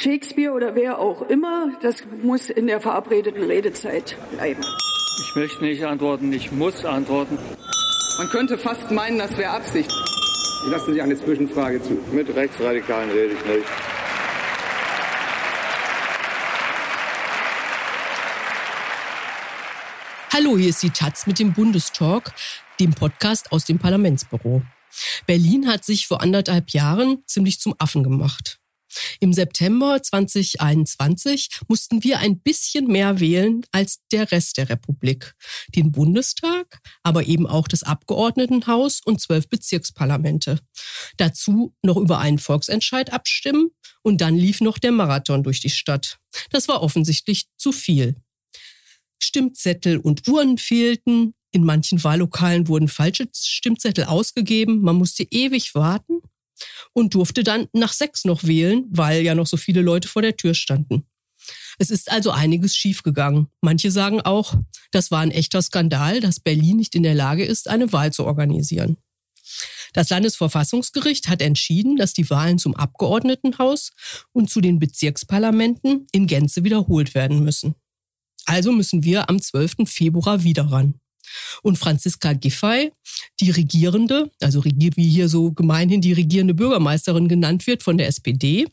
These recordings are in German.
Shakespeare oder wer auch immer, das muss in der verabredeten Redezeit bleiben. Ich möchte nicht antworten, ich muss antworten. Man könnte fast meinen, das wäre Absicht. Lassen Sie eine Zwischenfrage zu. Mit Rechtsradikalen rede ich nicht. Hallo, hier ist die Taz mit dem Bundestalk, dem Podcast aus dem Parlamentsbüro. Berlin hat sich vor anderthalb Jahren ziemlich zum Affen gemacht. Im September 2021 mussten wir ein bisschen mehr wählen als der Rest der Republik. Den Bundestag, aber eben auch das Abgeordnetenhaus und zwölf Bezirksparlamente. Dazu noch über einen Volksentscheid abstimmen und dann lief noch der Marathon durch die Stadt. Das war offensichtlich zu viel. Stimmzettel und Uhren fehlten. In manchen Wahllokalen wurden falsche Stimmzettel ausgegeben. Man musste ewig warten und durfte dann nach sechs noch wählen, weil ja noch so viele Leute vor der Tür standen. Es ist also einiges schiefgegangen. Manche sagen auch, das war ein echter Skandal, dass Berlin nicht in der Lage ist, eine Wahl zu organisieren. Das Landesverfassungsgericht hat entschieden, dass die Wahlen zum Abgeordnetenhaus und zu den Bezirksparlamenten in Gänze wiederholt werden müssen. Also müssen wir am 12. Februar wieder ran. Und Franziska Giffey, die Regierende, also wie hier so gemeinhin die regierende Bürgermeisterin genannt wird von der SPD,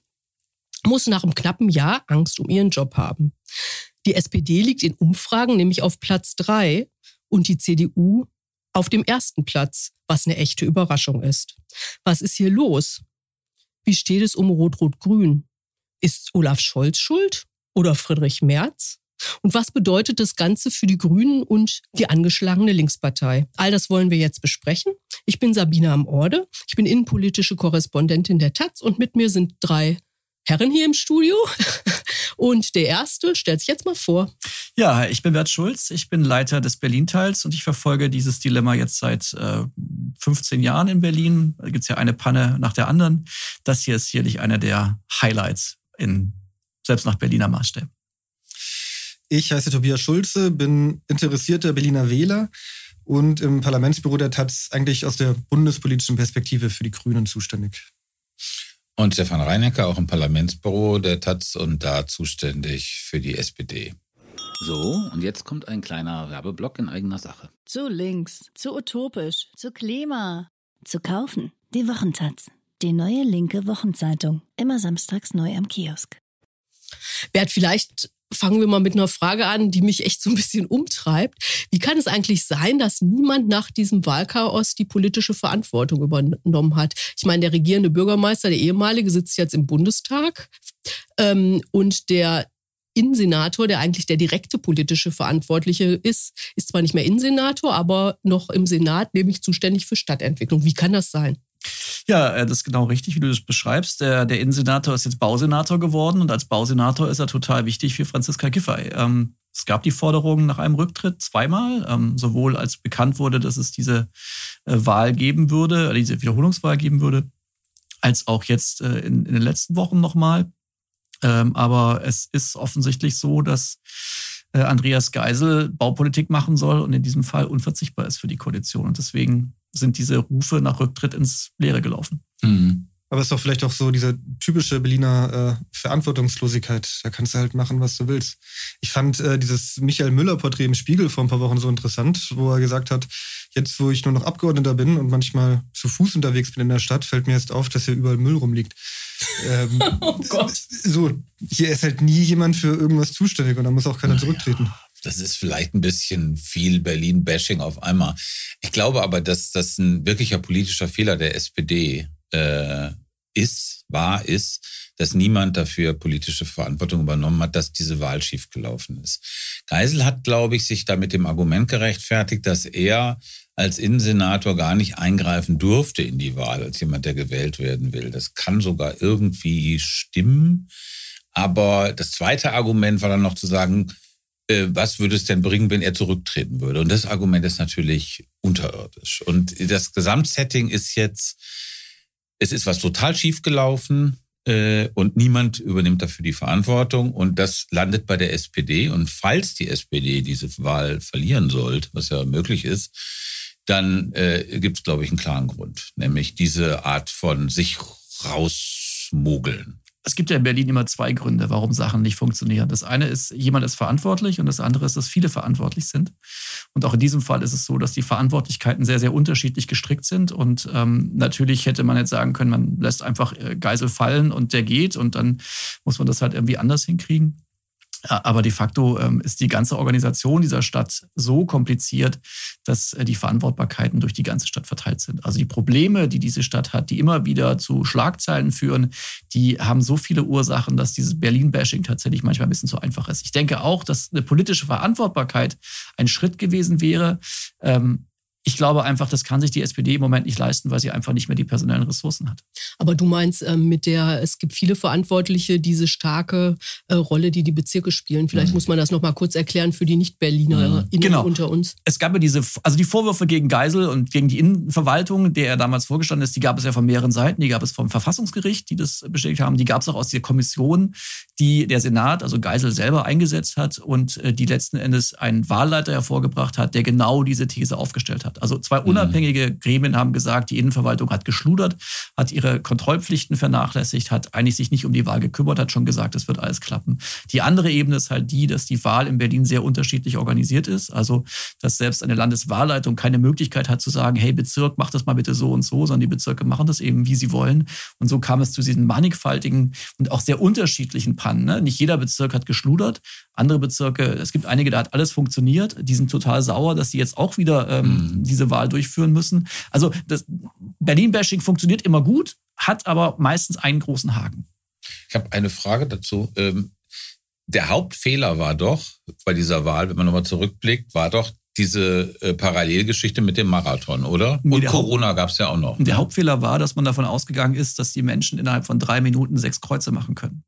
muss nach einem knappen Jahr Angst um ihren Job haben. Die SPD liegt in Umfragen nämlich auf Platz drei und die CDU auf dem ersten Platz, was eine echte Überraschung ist. Was ist hier los? Wie steht es um Rot-Rot-Grün? Ist Olaf Scholz schuld oder Friedrich Merz? Und was bedeutet das Ganze für die Grünen und die angeschlagene Linkspartei? All das wollen wir jetzt besprechen. Ich bin Sabina am Orde. Ich bin innenpolitische Korrespondentin der Taz und mit mir sind drei Herren hier im Studio. Und der erste stellt sich jetzt mal vor. Ja, ich bin Bert Schulz, ich bin Leiter des Berlin-Teils und ich verfolge dieses Dilemma jetzt seit äh, 15 Jahren in Berlin. Da gibt es ja eine Panne nach der anderen. Das hier ist sicherlich einer der Highlights in, selbst nach Berliner Maßstäben. Ich heiße Tobias Schulze, bin interessierter Berliner Wähler und im Parlamentsbüro der Taz eigentlich aus der bundespolitischen Perspektive für die Grünen zuständig. Und Stefan Reinecker, auch im Parlamentsbüro der Taz und da zuständig für die SPD. So, und jetzt kommt ein kleiner Werbeblock in eigener Sache. Zu links, zu utopisch, zu Klima. Zu kaufen. Die Wochentaz. Die neue linke Wochenzeitung. Immer samstags neu am Kiosk. Bert, vielleicht fangen wir mal mit einer Frage an, die mich echt so ein bisschen umtreibt. Wie kann es eigentlich sein, dass niemand nach diesem Wahlchaos die politische Verantwortung übernommen hat? Ich meine, der regierende Bürgermeister, der ehemalige, sitzt jetzt im Bundestag ähm, und der Innensenator, der eigentlich der direkte politische Verantwortliche ist, ist zwar nicht mehr Innensenator, aber noch im Senat, nämlich zuständig für Stadtentwicklung. Wie kann das sein? Ja, äh, das ist genau richtig, wie du das beschreibst. Der, der Innensenator ist jetzt Bausenator geworden und als Bausenator ist er total wichtig für Franziska Giffey. Ähm, es gab die Forderung nach einem Rücktritt zweimal, ähm, sowohl als bekannt wurde, dass es diese äh, Wahl geben würde, diese Wiederholungswahl geben würde, als auch jetzt äh, in, in den letzten Wochen nochmal. Ähm, aber es ist offensichtlich so, dass äh, Andreas Geisel Baupolitik machen soll und in diesem Fall unverzichtbar ist für die Koalition. Und deswegen sind diese Rufe nach Rücktritt ins Leere gelaufen. Mhm. Aber es ist doch vielleicht auch so diese typische Berliner äh, Verantwortungslosigkeit. Da kannst du halt machen, was du willst. Ich fand äh, dieses Michael Müller-Porträt im Spiegel vor ein paar Wochen so interessant, wo er gesagt hat, jetzt wo ich nur noch Abgeordneter bin und manchmal zu Fuß unterwegs bin in der Stadt, fällt mir jetzt auf, dass hier überall Müll rumliegt. Ähm, oh Gott. So, hier ist halt nie jemand für irgendwas zuständig und da muss auch keiner zurücktreten. Das ist vielleicht ein bisschen viel Berlin-Bashing auf einmal. Ich glaube aber, dass das ein wirklicher politischer Fehler der SPD äh, ist, war, ist, dass niemand dafür politische Verantwortung übernommen hat, dass diese Wahl schiefgelaufen ist. Geisel hat, glaube ich, sich da mit dem Argument gerechtfertigt, dass er als Innensenator gar nicht eingreifen durfte in die Wahl, als jemand, der gewählt werden will. Das kann sogar irgendwie stimmen. Aber das zweite Argument war dann noch zu sagen, was würde es denn bringen, wenn er zurücktreten würde? Und das Argument ist natürlich unterirdisch. Und das Gesamtsetting ist jetzt, es ist was total schief gelaufen äh, und niemand übernimmt dafür die Verantwortung. Und das landet bei der SPD. Und falls die SPD diese Wahl verlieren sollte, was ja möglich ist, dann äh, gibt es, glaube ich, einen klaren Grund, nämlich diese Art von sich rausmogeln es gibt ja in Berlin immer zwei Gründe, warum Sachen nicht funktionieren. Das eine ist, jemand ist verantwortlich und das andere ist, dass viele verantwortlich sind. Und auch in diesem Fall ist es so, dass die Verantwortlichkeiten sehr, sehr unterschiedlich gestrickt sind. Und ähm, natürlich hätte man jetzt sagen können, man lässt einfach äh, Geisel fallen und der geht und dann muss man das halt irgendwie anders hinkriegen. Aber de facto ähm, ist die ganze Organisation dieser Stadt so kompliziert, dass äh, die Verantwortbarkeiten durch die ganze Stadt verteilt sind. Also die Probleme, die diese Stadt hat, die immer wieder zu Schlagzeilen führen, die haben so viele Ursachen, dass dieses Berlin-Bashing tatsächlich manchmal ein bisschen zu einfach ist. Ich denke auch, dass eine politische Verantwortbarkeit ein Schritt gewesen wäre. Ähm, ich glaube einfach, das kann sich die SPD im Moment nicht leisten, weil sie einfach nicht mehr die personellen Ressourcen hat. Aber du meinst äh, mit der, es gibt viele Verantwortliche, diese starke äh, Rolle, die die Bezirke spielen. Vielleicht mhm. muss man das noch mal kurz erklären für die Nicht-Berliner mhm. genau. unter uns. Es gab ja diese, also die Vorwürfe gegen Geisel und gegen die Innenverwaltung, der er damals vorgestanden ist, die gab es ja von mehreren Seiten. Die gab es vom Verfassungsgericht, die das bestätigt haben. Die gab es auch aus der Kommission, die der Senat, also Geisel selber eingesetzt hat und äh, die letzten Endes einen Wahlleiter hervorgebracht hat, der genau diese These aufgestellt hat. Also zwei mhm. unabhängige Gremien haben gesagt, die Innenverwaltung hat geschludert, hat ihre Kontrollpflichten vernachlässigt, hat eigentlich sich nicht um die Wahl gekümmert, hat schon gesagt, es wird alles klappen. Die andere Ebene ist halt die, dass die Wahl in Berlin sehr unterschiedlich organisiert ist. Also, dass selbst eine Landeswahlleitung keine Möglichkeit hat zu sagen, hey Bezirk, mach das mal bitte so und so, sondern die Bezirke machen das eben, wie sie wollen. Und so kam es zu diesen mannigfaltigen und auch sehr unterschiedlichen Pannen. Ne? Nicht jeder Bezirk hat geschludert, andere Bezirke, es gibt einige, da hat alles funktioniert. Die sind total sauer, dass sie jetzt auch wieder ähm, mhm. Diese Wahl durchführen müssen. Also das Berlin-Bashing funktioniert immer gut, hat aber meistens einen großen Haken. Ich habe eine Frage dazu. Ähm, der Hauptfehler war doch bei dieser Wahl, wenn man nochmal zurückblickt, war doch diese äh, Parallelgeschichte mit dem Marathon, oder? Und Corona gab es ja auch noch. Der? Hauptfehler war, dass man davon ausgegangen ist, dass die Menschen innerhalb von drei Minuten sechs Kreuze machen können.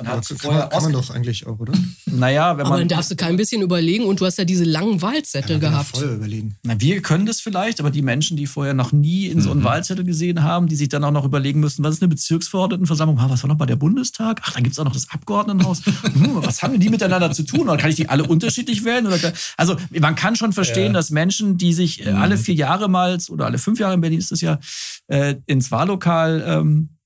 Man kann, man, kann man doch eigentlich auch, oder? Naja, wenn man. Aber dann darfst du kein bisschen überlegen und du hast ja diese langen Wahlzettel ja, gehabt. Voll überlegen. Na, wir können das vielleicht, aber die Menschen, die vorher noch nie in so einen mhm. Wahlzettel gesehen haben, die sich dann auch noch überlegen müssen, was ist eine Bezirksverordnetenversammlung? was war noch bei der Bundestag? Ach, da gibt es auch noch das Abgeordnetenhaus. hm, was haben die miteinander zu tun? Oder kann ich die alle unterschiedlich wählen? Oder also man kann schon verstehen, ja. dass Menschen, die sich äh, alle mhm. vier Jahre mal oder alle fünf Jahre in Berlin ist das ja, äh, ins Wahllokal ähm, äh,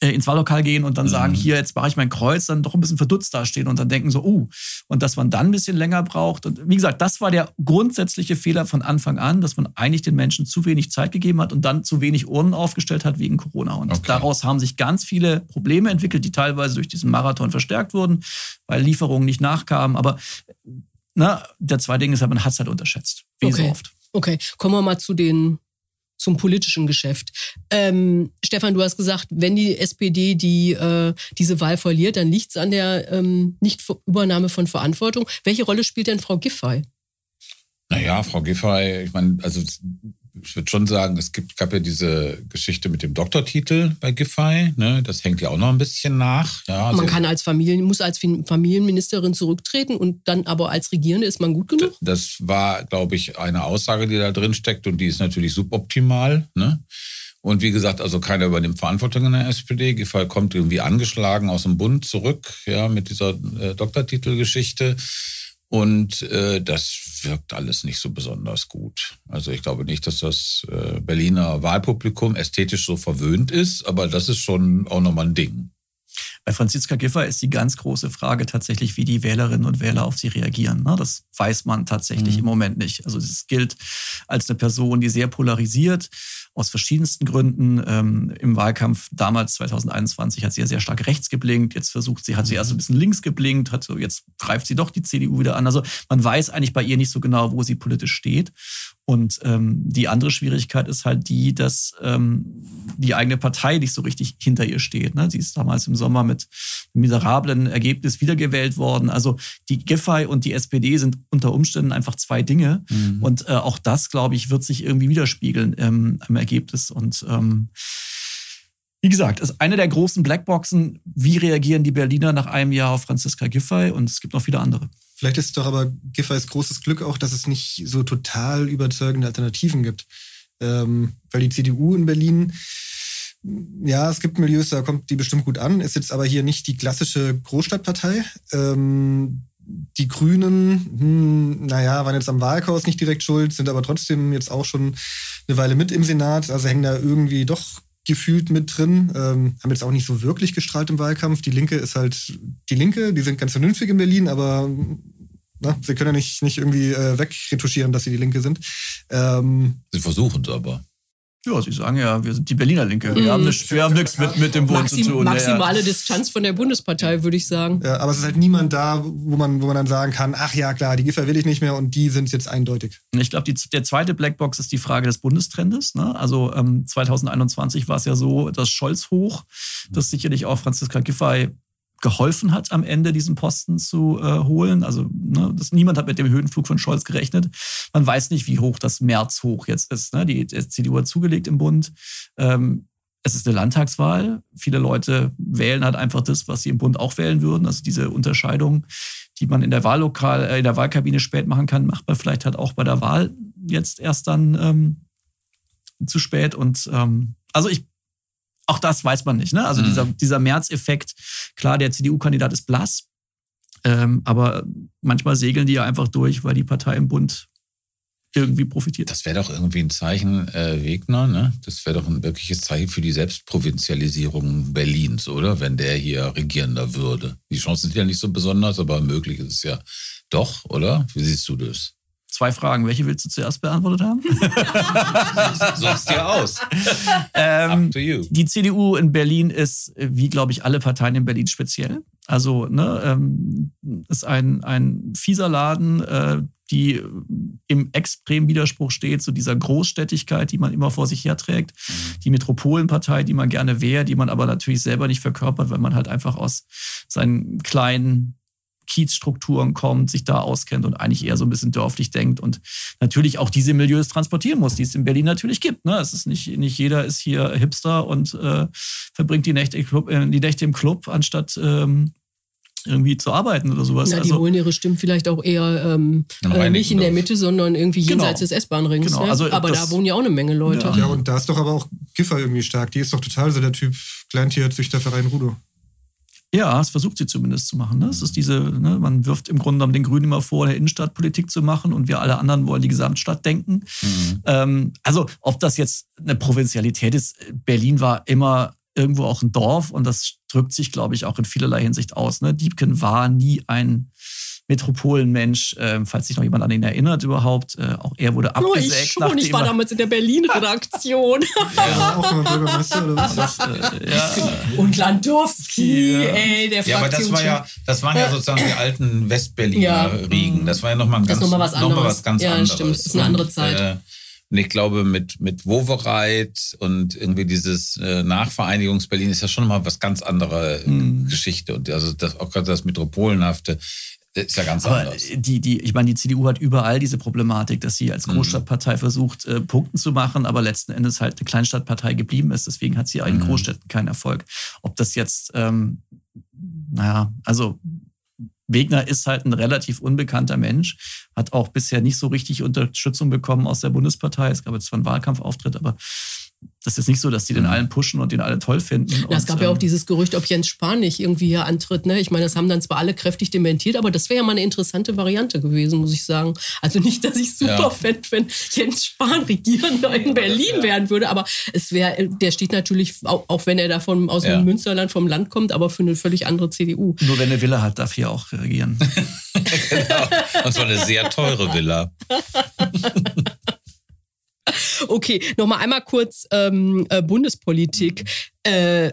ins Wahllokal gehen und dann mhm. sagen, hier, jetzt mache ich mein Kreuz, dann doch ein bisschen verdutzt dastehen und dann denken so, uh, und dass man dann ein bisschen länger braucht. Und wie gesagt, das war der grundsätzliche Fehler von Anfang an, dass man eigentlich den Menschen zu wenig Zeit gegeben hat und dann zu wenig Urnen aufgestellt hat wegen Corona. Und okay. daraus haben sich ganz viele Probleme entwickelt, die teilweise durch diesen Marathon verstärkt wurden, weil Lieferungen nicht nachkamen. Aber na, der zweite Ding ist, man hat es halt unterschätzt. Wie okay. so oft. Okay, kommen wir mal zu den zum politischen Geschäft. Ähm, Stefan, du hast gesagt, wenn die SPD die, äh, diese Wahl verliert, dann liegt es an der ähm, Nichtübernahme von Verantwortung. Welche Rolle spielt denn Frau Giffey? Naja, Frau Giffey, ich meine, also ich würde schon sagen, es gibt, gab ja diese Geschichte mit dem Doktortitel bei Giffey. Ne? Das hängt ja auch noch ein bisschen nach. Ja, also man kann als Familien, muss als Familienministerin zurücktreten und dann aber als Regierende ist man gut genug? Das war, glaube ich, eine Aussage, die da drin steckt und die ist natürlich suboptimal. Ne? Und wie gesagt, also keiner übernimmt Verantwortung in der SPD. Giffey kommt irgendwie angeschlagen aus dem Bund zurück, ja, mit dieser äh, Doktortitelgeschichte. Und äh, das wirkt alles nicht so besonders gut. Also ich glaube nicht, dass das äh, Berliner Wahlpublikum ästhetisch so verwöhnt ist, aber das ist schon auch nochmal ein Ding. Bei Franziska Giffey ist die ganz große Frage tatsächlich, wie die Wählerinnen und Wähler auf sie reagieren. Ne? Das weiß man tatsächlich mhm. im Moment nicht. Also es gilt als eine Person, die sehr polarisiert aus verschiedensten Gründen. Ähm, Im Wahlkampf damals 2021 hat sie ja sehr stark rechts geblinkt. Jetzt versucht sie, hat sie erst ein bisschen links geblinkt, hat so, jetzt greift sie doch die CDU wieder an. Also man weiß eigentlich bei ihr nicht so genau, wo sie politisch steht. Und ähm, die andere Schwierigkeit ist halt die, dass ähm, die eigene Partei nicht so richtig hinter ihr steht. Ne? Sie ist damals im Sommer mit einem miserablen Ergebnis wiedergewählt worden. Also die Giffey und die SPD sind unter Umständen einfach zwei Dinge. Mhm. Und äh, auch das, glaube ich, wird sich irgendwie widerspiegeln ähm, im Ergebnis. Und ähm, wie gesagt, ist eine der großen Blackboxen. Wie reagieren die Berliner nach einem Jahr auf Franziska Giffey? Und es gibt noch viele andere. Vielleicht ist es doch aber Giffey's großes Glück auch, dass es nicht so total überzeugende Alternativen gibt. Ähm, weil die CDU in Berlin, ja, es gibt Milieus, da kommt die bestimmt gut an, ist jetzt aber hier nicht die klassische Großstadtpartei. Ähm, die Grünen, hm, naja, waren jetzt am Wahlchaos nicht direkt schuld, sind aber trotzdem jetzt auch schon eine Weile mit im Senat, also hängen da irgendwie doch gefühlt mit drin, ähm, haben jetzt auch nicht so wirklich gestrahlt im Wahlkampf. Die Linke ist halt die Linke, die sind ganz vernünftig in Berlin, aber na, sie können ja nicht, nicht irgendwie äh, wegretuschieren, dass sie die Linke sind. Ähm, sie versuchen es aber. Ja, Sie sagen ja, wir sind die Berliner Linke. Wir haben, nicht, wir haben nichts mit, mit dem Bund Maxim, zu tun. Maximale Ja, ja. Distanz von der Bundespartei, würde ich sagen. ja, aber es ist halt niemand da, wo man, wo man dann sagen kann, ach ja, klar, die Giffer will ich nicht mehr und die sind jetzt eindeutig. Ich glaube, der zweite Blackbox ist die Frage des Bundestrendes. Ne? Also ähm, 2021 war es ja so, dass Scholz hoch, das sicherlich auch Franziska Giffey geholfen hat, am Ende diesen Posten zu äh, holen. Also ne, das, niemand hat mit dem Höhenflug von Scholz gerechnet. Man weiß nicht, wie hoch das März hoch jetzt ist. Ne? Die, die CDU hat zugelegt im Bund. Ähm, es ist eine Landtagswahl. Viele Leute wählen halt einfach das, was sie im Bund auch wählen würden. Also diese Unterscheidung, die man in der Wahllokal, äh, in der Wahlkabine spät machen kann, macht man vielleicht halt auch bei der Wahl jetzt erst dann ähm, zu spät. Und ähm, also ich auch das weiß man nicht. Ne? Also Mhm. dieser, dieser März-Effekt, klar, der CDU-Kandidat ist blass, ähm, aber manchmal segeln die ja einfach durch, weil die Partei im Bund irgendwie profitiert. Das wäre doch irgendwie ein Zeichen, äh, Wegner, ne? Das wäre doch ein wirkliches Zeichen für die Selbstprovinzialisierung Berlins, oder? Wenn der hier regierender würde. Die Chancen sind ja nicht so besonders, aber möglich ist es ja doch, oder? Wie siehst du das? Zwei Fragen. Welche willst du zuerst beantwortet haben? Such's dir aus. ähm, Up to you. die CDU in Berlin ist, wie glaube ich, alle Parteien in Berlin speziell. Also ne, ähm, ist ein, ein fieser Laden, äh, die im extremen Widerspruch steht zu dieser Großstädtigkeit, die man immer vor sich herträgt. Die Metropolenpartei, die man gerne wäre, die man aber natürlich selber nicht verkörpert, weil man halt einfach aus seinen kleinen Kiezstrukturen kommt, sich da auskennt und eigentlich eher so ein bisschen dörflich denkt und natürlich auch diese Milieus transportieren muss, die es in Berlin natürlich gibt. Ne? Es ist nicht, nicht jeder ist hier Hipster und äh, verbringt die Nächte, im Club, äh, die Nächte im Club, anstatt ähm, irgendwie zu arbeiten oder sowas. Na, die also, holen ihre Stimmen vielleicht auch eher ähm, äh, nicht in der. Mitte, sondern irgendwie Genau. jenseits des S-Bahn-Rings. Genau, ne? also Aber das- da wohnen ja auch eine Menge Leute. Ja. Ja, und da ist doch aber auch Giffer irgendwie stark. Die ist doch total so der Typ Kleintierzüchterverein Rudo. Ja, das versucht sie zumindest zu machen. Ne? Es ist diese, ne, man wirft im Grunde genommen den Grünen immer vor, eine Innenstadtpolitik zu machen und wir alle anderen wollen die Gesamtstadt denken. Mhm. Ähm, also, ob das jetzt eine Provinzialität ist, Berlin war immer irgendwo auch ein Dorf und das drückt sich, glaube ich, auch in vielerlei Hinsicht aus. Ne? Diebken war nie ein Metropolenmensch, äh, falls sich noch jemand an ihn erinnert überhaupt. Äh, auch er wurde Nur abgesägt. ich schon, ich war damals in der Berlin-Redaktion. Ja, auch immer Bürgermeister oder was? das, äh, ja, Und Landowski, Ja. ey, der Ja, aber das war ja, das waren ja sozusagen die alten Westberliner Ja. Riegen. Das war ja nochmal ein Das ganz, noch mal was noch mal was ganz Ja, anderes. stimmt. Ist eine andere Und, Zeit. Äh, und ich glaube, mit, mit Wovereit und irgendwie dieses äh, Nachvereinigungs-Berlin ist ja schon mal was ganz andere äh, Mhm. Geschichte. Und also das, auch gerade das Metropolenhafte ist ja ganz Aber anders. die, die, ich meine, die CDU hat überall diese Problematik, dass sie als Mhm. Großstadtpartei versucht, äh, Punkten zu machen, aber letzten Endes halt eine Kleinstadtpartei geblieben ist. Deswegen hat sie in Mhm. Großstädten keinen Erfolg. Ob das jetzt, ähm, naja, also Wegner ist halt ein relativ unbekannter Mensch, hat auch bisher nicht so richtig Unterstützung bekommen aus der Bundespartei. Es gab jetzt zwar einen Wahlkampfauftritt, aber das ist nicht so, dass die den allen pushen und den alle toll finden. Ja, es Und, gab ja auch ähm, dieses Gerücht, ob Jens Spahn nicht irgendwie hier antritt. Ne? Ich meine, das haben dann zwar alle kräftig dementiert, aber das wäre ja mal eine interessante Variante gewesen, muss ich sagen. Also nicht, dass ich super Ja. fände, wenn Jens Spahn Regierender in Berlin werden würde, aber es wäre, der steht natürlich, auch, auch wenn er da vom, aus Ja. dem Münsterland vom Land kommt, aber für eine völlig andere CDU. Nur wenn eine Villa hat, darf hier auch regieren. genau. Und so eine sehr teure Villa. Okay, nochmal einmal kurz ähm, äh, Bundespolitik. Äh,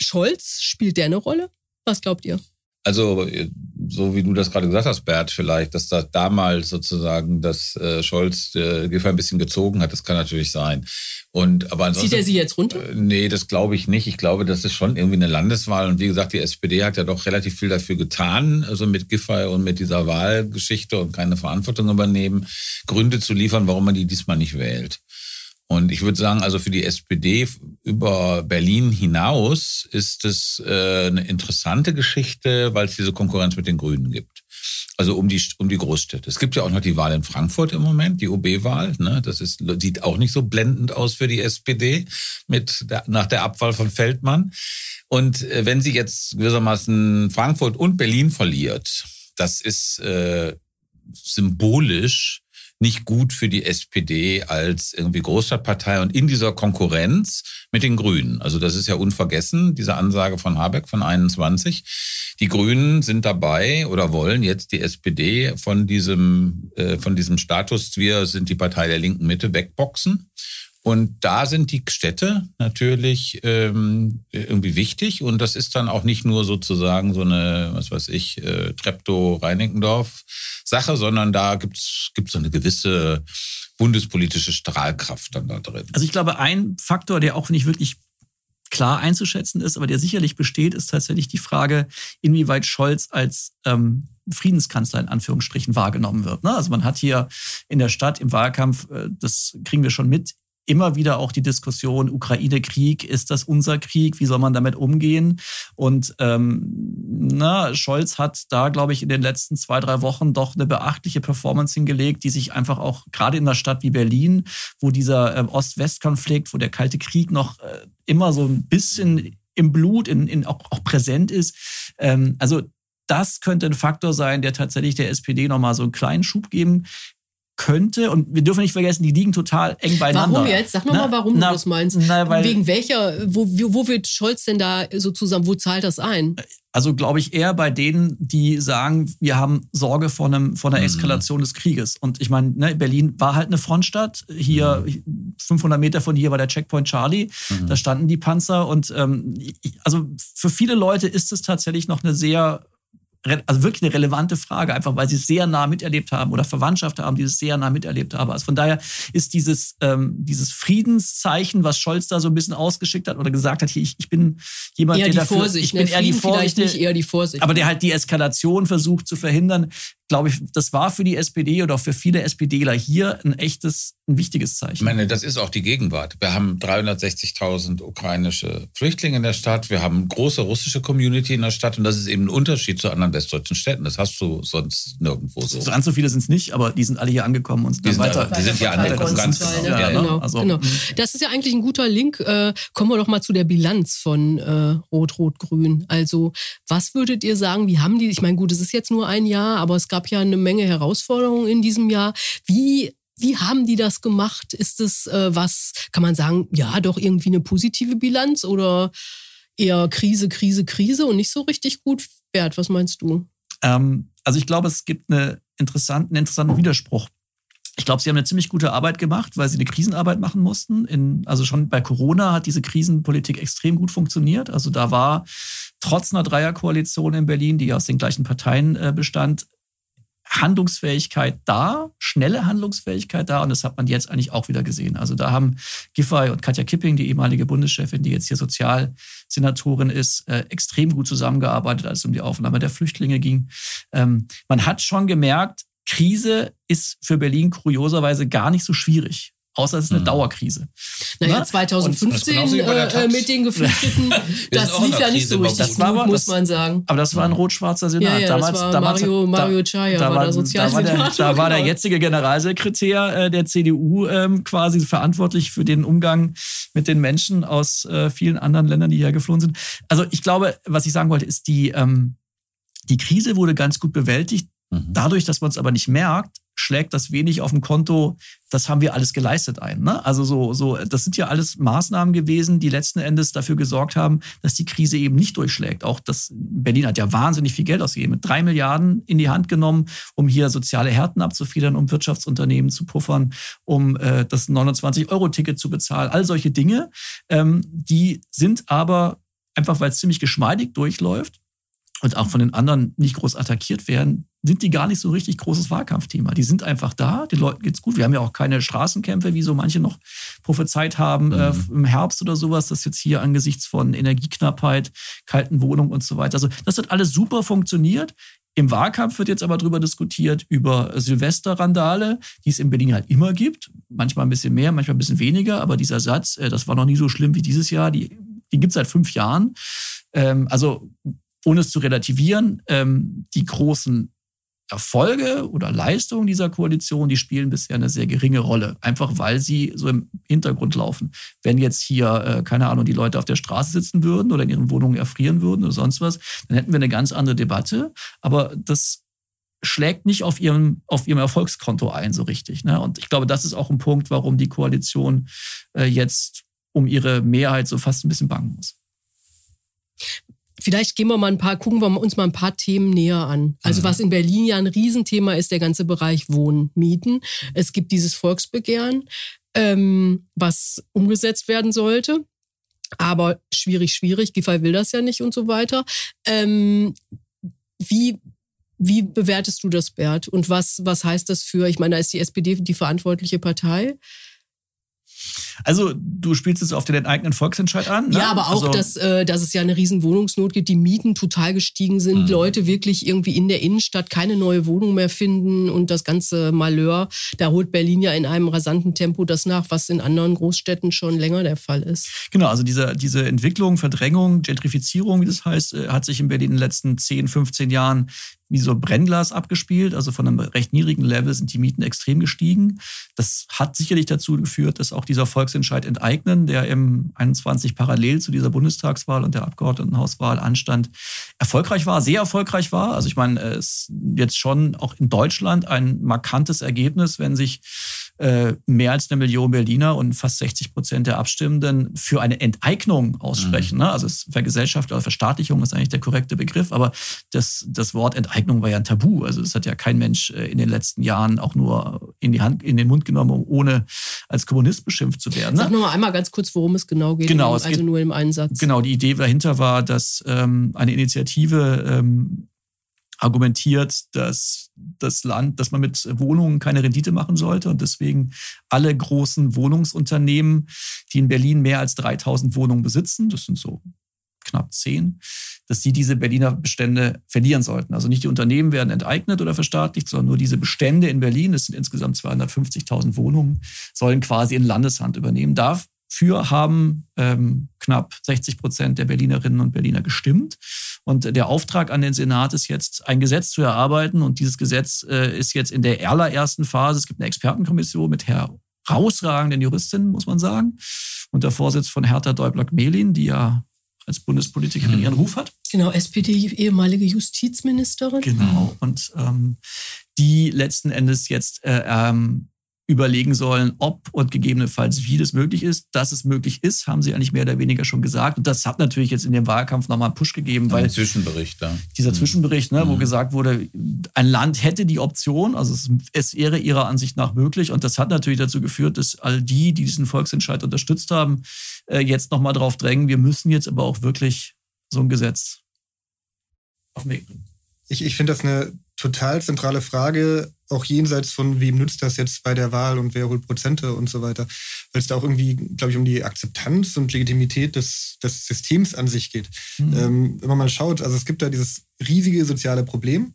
Scholz, spielt der eine Rolle? Was glaubt ihr? Also, äh, so wie du das gerade gesagt hast, Bert, vielleicht, dass da damals sozusagen das äh, Scholz äh, Giffey ein bisschen gezogen hat, das kann natürlich sein. Und, aber ansonsten, Zieht er sie jetzt runter? Äh, Nee, das glaube ich nicht. Ich glaube, das ist schon irgendwie eine Landeswahl. Und wie gesagt, die SPD hat ja doch relativ viel dafür getan, also mit Giffey und mit dieser Wahlgeschichte und keine Verantwortung übernehmen, Gründe zu liefern, warum man die diesmal nicht wählt. Und ich würde sagen, also für die SPD über Berlin hinaus ist es äh, eine interessante Geschichte, weil es diese Konkurrenz mit den Grünen gibt. Also um die, um die Großstädte. Es gibt ja auch noch die Wahl in Frankfurt im Moment, die OB-Wahl. Ne? Das ist, sieht auch nicht so blendend aus für die SPD mit der, nach der Abwahl von Feldmann. Und äh, wenn sie jetzt gewissermaßen Frankfurt und Berlin verliert, das ist äh, symbolisch nicht gut für die SPD als irgendwie Großstadtpartei und in dieser Konkurrenz mit den Grünen. Also das ist ja unvergessen, diese Ansage von Habeck von 21. Die Grünen sind dabei oder wollen jetzt die SPD von diesem, äh, von diesem Status, wir sind die Partei der linken Mitte, wegboxen. Und da sind die Städte natürlich ähm, irgendwie wichtig. Und das ist dann auch nicht nur sozusagen so eine, was weiß ich, äh, Treptow-Reinickendorf-Sache, sondern da gibt es so eine gewisse bundespolitische Strahlkraft dann da drin. Also ich glaube, ein Faktor, der auch nicht wirklich klar einzuschätzen ist, aber der sicherlich besteht, ist tatsächlich die Frage, inwieweit Scholz als ähm, Friedenskanzler in Anführungsstrichen wahrgenommen wird. Ne? Also man hat hier in der Stadt im Wahlkampf, äh, das kriegen wir schon mit, immer wieder auch die Diskussion, Ukraine-Krieg, ist das unser Krieg? Wie soll man damit umgehen? Und ähm, na, Scholz hat da, glaube ich, in den letzten zwei, drei Wochen doch eine beachtliche Performance hingelegt, die sich einfach auch gerade in einer Stadt wie Berlin, wo dieser ähm, Ost-West-Konflikt, wo der Kalte Krieg noch äh, immer so ein bisschen im Blut, in, in auch, auch präsent ist. Ähm, also das könnte ein Faktor sein, der tatsächlich der SPD nochmal so einen kleinen Schub geben könnte, und wir dürfen nicht vergessen, die liegen total eng beieinander. Warum jetzt? Sag nochmal, warum na, du das meinst. Na, weil, Wegen welcher, wo, wo wird Scholz denn da sozusagen, wo zahlt das ein? Also glaube ich eher bei denen, die sagen, wir haben Sorge vor, einem, vor einer mhm. Eskalation mhm. des Krieges. Und ich meine, ne, Berlin war halt eine Frontstadt. Hier, mhm. 500 Meter von hier war der Checkpoint Charlie. Mhm. Da standen die Panzer. Und ähm, also für viele Leute ist es tatsächlich noch eine sehr also wirklich eine relevante Frage, einfach weil sie es sehr nah miterlebt haben oder Verwandtschaft haben, die es sehr nah miterlebt haben. Also von daher ist dieses, ähm, dieses Friedenszeichen, was Scholz da so ein bisschen ausgeschickt hat oder gesagt hat, hier, ich, ich bin jemand, eher der die dafür, Vorsicht, ich bin ne? eher die Vorsicht, nicht eher die Vorsicht, aber der halt die Eskalation versucht zu verhindern glaube ich, das war für die SPD oder auch für viele SPDler hier ein echtes, ein wichtiges Zeichen. Ich meine, das ist auch die Gegenwart. Wir haben 360.000 ukrainische Flüchtlinge in der Stadt. Wir haben eine große russische Community in der Stadt. Und das ist eben ein Unterschied zu anderen westdeutschen Städten. Das hast du sonst nirgendwo so. So ganz so viele sind es nicht, aber die sind alle hier angekommen und sind die weiter. die sind ja angekommen, ganz genau. Ja, ja, genau, also, genau. Das ist ja eigentlich ein guter Link. Äh, kommen wir doch mal zu der Bilanz von äh, Rot-Rot-Grün. Also, was würdet ihr sagen, wie haben die, ich meine, gut, es ist jetzt nur ein Jahr, aber es gab gab ja eine Menge Herausforderungen in diesem Jahr. Wie wie haben die das gemacht? Ist es äh, was, kann man sagen, ja, doch irgendwie eine positive Bilanz oder eher Krise, Krise, Krise und nicht so richtig gut? Bert, was meinst du? Ähm, also ich glaube, es gibt eine interessante, einen interessanten Widerspruch. Ich glaube, sie haben eine ziemlich gute Arbeit gemacht, weil sie eine Krisenarbeit machen mussten. In, also schon bei Corona hat diese Krisenpolitik extrem gut funktioniert. Also da war trotz einer Dreierkoalition in Berlin, die aus den gleichen Parteien äh, bestand, Handlungsfähigkeit da, schnelle Handlungsfähigkeit da und das hat man jetzt eigentlich auch wieder gesehen. Also da haben Giffey und Katja Kipping, die ehemalige Bundeschefin, die jetzt hier Sozialsenatorin ist, äh, extrem gut zusammengearbeitet, als es um die Aufnahme der Flüchtlinge ging. Ähm, man hat schon gemerkt, Krise ist für Berlin kurioserweise gar nicht so schwierig außer es ist eine mhm. Dauerkrise. Naja, 2015 äh, mit den Geflüchteten, das lief ja nicht so richtig gut, aber, muss man sagen. Aber das war ein rot-schwarzer Senat. Ja, ja, damals, das war damals, Mario, Mario Chaya da, war der Sozialsenator. Da war der, da war der jetzige Generalsekretär äh, der CDU ähm, quasi verantwortlich für den Umgang mit den Menschen aus äh, vielen anderen Ländern, die hier geflohen sind. Also ich glaube, was ich sagen wollte, ist, die, ähm, die Krise wurde ganz gut bewältigt. Mhm. Dadurch, dass man es aber nicht merkt, schlägt das wenig auf dem Konto, das haben wir alles geleistet ein. Ne? Also so, so, das sind ja alles Maßnahmen gewesen, die letzten Endes dafür gesorgt haben, dass die Krise eben nicht durchschlägt. Auch das Berlin hat ja wahnsinnig viel Geld ausgegeben, mit drei Milliarden in die Hand genommen, um hier soziale Härten abzufedern, um Wirtschaftsunternehmen zu puffern, um äh, das 29-Euro-Ticket zu bezahlen. All solche Dinge, ähm, die sind aber einfach, weil es ziemlich geschmeidig durchläuft, und auch von den anderen nicht groß attackiert werden, sind die gar nicht so richtig großes Wahlkampfthema. Die sind einfach da, den Leuten geht's gut. Wir haben ja auch keine Straßenkämpfe, wie so manche noch prophezeit haben äh, mhm. äh, im Herbst oder sowas, das jetzt hier angesichts von Energieknappheit, kalten Wohnungen und so weiter. Also das hat alles super funktioniert. Im Wahlkampf wird jetzt aber darüber diskutiert, über Silvesterrandale, die es in Berlin halt immer gibt. Manchmal ein bisschen mehr, manchmal ein bisschen weniger. Aber dieser Satz, äh, das war noch nie so schlimm wie dieses Jahr, die, die gibt es seit fünf Jahren. Ähm, also ohne es zu relativieren, ähm, die großen Erfolge oder Leistungen dieser Koalition, die spielen bisher eine sehr geringe Rolle, einfach weil sie so im Hintergrund laufen. Wenn jetzt hier, äh, keine Ahnung, die Leute auf der Straße sitzen würden oder in ihren Wohnungen erfrieren würden oder sonst was, dann hätten wir eine ganz andere Debatte. Aber das schlägt nicht auf ihrem, auf ihrem Erfolgskonto ein so richtig. Ne? Und ich glaube, das ist auch ein Punkt, warum die Koalition äh, jetzt um ihre Mehrheit so fast ein bisschen bangen muss. Vielleicht gehen wir mal ein paar, gucken wir uns mal ein paar Themen näher an. Also mhm. was in Berlin ja ein Riesenthema ist, der ganze Bereich Wohnen, Mieten. Es gibt dieses Volksbegehren, ähm, was umgesetzt werden sollte. Aber schwierig, schwierig. Giffey will das ja nicht und so weiter. Ähm, wie, wie bewertest du das, Bert? Und was, was heißt das für, ich meine, da ist die SPD die verantwortliche Partei. Also du spielst es auf den enteignen Volksentscheid an. Ne? Ja, aber auch, also, dass, äh, dass es ja eine riesen Wohnungsnot gibt, die Mieten total gestiegen sind, mhm. Leute wirklich irgendwie in der Innenstadt keine neue Wohnung mehr finden und das ganze Malheur, da holt Berlin ja in einem rasanten Tempo das nach, was in anderen Großstädten schon länger der Fall ist. Genau, also diese, diese Entwicklung, Verdrängung, Gentrifizierung, wie das heißt, äh, hat sich in Berlin in den letzten 10, 15 Jahren wie so Brennglas abgespielt. Also von einem recht niedrigen Level sind die Mieten extrem gestiegen. Das hat sicherlich dazu geführt, dass auch dieser Volksentscheid enteignen, der im 21 parallel zu dieser Bundestagswahl und der Abgeordnetenhauswahl anstand, erfolgreich war, sehr erfolgreich war. Also ich meine, es ist jetzt schon auch in Deutschland ein markantes Ergebnis, wenn sich äh, mehr als eine Million Berliner und fast 60 Prozent der Abstimmenden für eine Enteignung aussprechen. Mhm. Ne? Also Vergesellschaftung oder Verstaatlichung ist eigentlich der korrekte Begriff, aber das, das Wort Enteignung war ja ein Tabu. Also das hat ja kein Mensch äh, in den letzten Jahren auch nur in die Hand, in den Mund genommen, ohne als Kommunist beschimpft zu werden. Ne? Sag noch mal einmal ganz kurz, worum es genau geht. Genau, also geht, nur im Einsatz. Genau, die Idee dahinter war, dass ähm, eine Initiative ähm, argumentiert, dass das Land, dass man mit Wohnungen keine Rendite machen sollte und deswegen alle großen Wohnungsunternehmen, die in Berlin mehr als 3000 Wohnungen besitzen, das sind so knapp zehn, dass sie diese Berliner Bestände verlieren sollten. Also nicht die Unternehmen werden enteignet oder verstaatlicht, sondern nur diese Bestände in Berlin, das sind insgesamt 250.000 Wohnungen, sollen quasi in Landeshand übernehmen. Dafür haben ähm, knapp 60 Prozent der Berlinerinnen und Berliner gestimmt. Und der Auftrag an den Senat ist jetzt, ein Gesetz zu erarbeiten. Und dieses Gesetz äh, ist jetzt in der allerersten Phase. Es gibt eine Expertenkommission mit herausragenden Juristinnen, muss man sagen. Und der Vorsitz von Hertha Däubler-Melin, die ja als Bundespolitikerin ihren Ruf hat. Genau, SPD, ehemalige Justizministerin. Genau. Und ähm, die letzten Endes jetzt äh, ähm, überlegen sollen, ob und gegebenenfalls wie das möglich ist. Dass es möglich ist, haben sie eigentlich mehr oder weniger schon gesagt. Und das hat natürlich jetzt in dem Wahlkampf nochmal einen Push gegeben, weil. Ein Zwischenbericht, ja. Dieser mhm. Zwischenbericht, ne, mhm. wo gesagt wurde, ein Land hätte die Option, also es, es wäre ihrer Ansicht nach möglich. Und das hat natürlich dazu geführt, dass all die, die diesen Volksentscheid unterstützt haben, äh, jetzt nochmal drauf drängen, wir müssen jetzt aber auch wirklich so ein Gesetz auf den Weg bringen. Ich, ich finde das eine total zentrale Frage, auch jenseits von wem nützt das jetzt bei der Wahl und wer holt Prozente und so weiter. Weil es da auch irgendwie, glaube ich, um die Akzeptanz und Legitimität des, des Systems an sich geht. Mhm. Ähm, wenn man mal schaut, also es gibt da dieses riesige soziale Problem.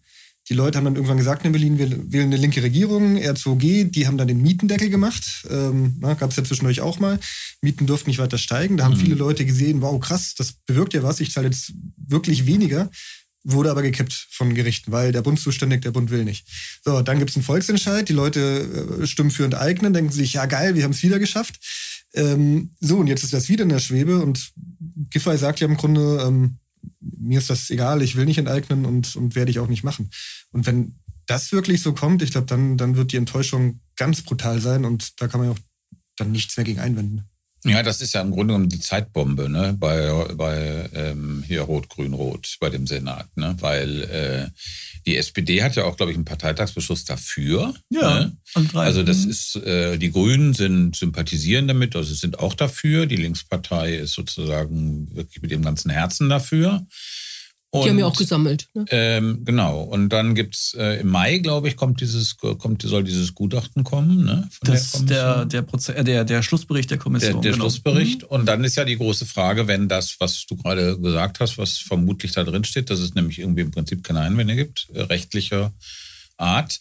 Die Leute haben dann irgendwann gesagt in Berlin, wir wählen eine linke Regierung, R2G, die haben dann den Mietendeckel gemacht. Ähm, Gab es ja zwischendurch auch mal. Mieten durften nicht weiter steigen. Da haben mhm. viele Leute gesehen, wow, krass, das bewirkt ja was, ich zahle jetzt wirklich weniger wurde aber gekippt von Gerichten, weil der Bund zuständig, der Bund will nicht. So, dann gibt es einen Volksentscheid, die Leute äh, stimmen für Enteignen, denken sich, ja geil, wir haben es wieder geschafft. Ähm, so, und jetzt ist das wieder in der Schwebe und Giffey sagt ja im Grunde, ähm, mir ist das egal, ich will nicht enteignen und, und werde ich auch nicht machen. Und wenn das wirklich so kommt, ich glaube, dann, dann wird die Enttäuschung ganz brutal sein und da kann man ja auch dann nichts mehr gegen einwenden. Ja, das ist ja im Grunde genommen die Zeitbombe, ne, bei, bei ähm, hier Rot-Grün-Rot, bei dem Senat, ne? Weil äh, die SPD hat ja auch, glaube ich, einen Parteitagsbeschluss dafür. Ja. Ne? Also das ist, äh, die Grünen sind sympathisieren damit, also sind auch dafür. Die Linkspartei ist sozusagen wirklich mit dem ganzen Herzen dafür. Und, die haben ja auch gesammelt. Ne? Ähm, genau. Und dann gibt's äh, im Mai, glaube ich, kommt dieses, kommt, soll dieses Gutachten kommen. Ne, das ist der, der, Proze äh, der, der Schlussbericht der Kommission. Der, der genau. Schlussbericht. Mhm. Und dann ist ja die große Frage, wenn das, was du gerade gesagt hast, was vermutlich da drin steht, dass es nämlich irgendwie im Prinzip keine Einwände gibt, äh, rechtlicher Art,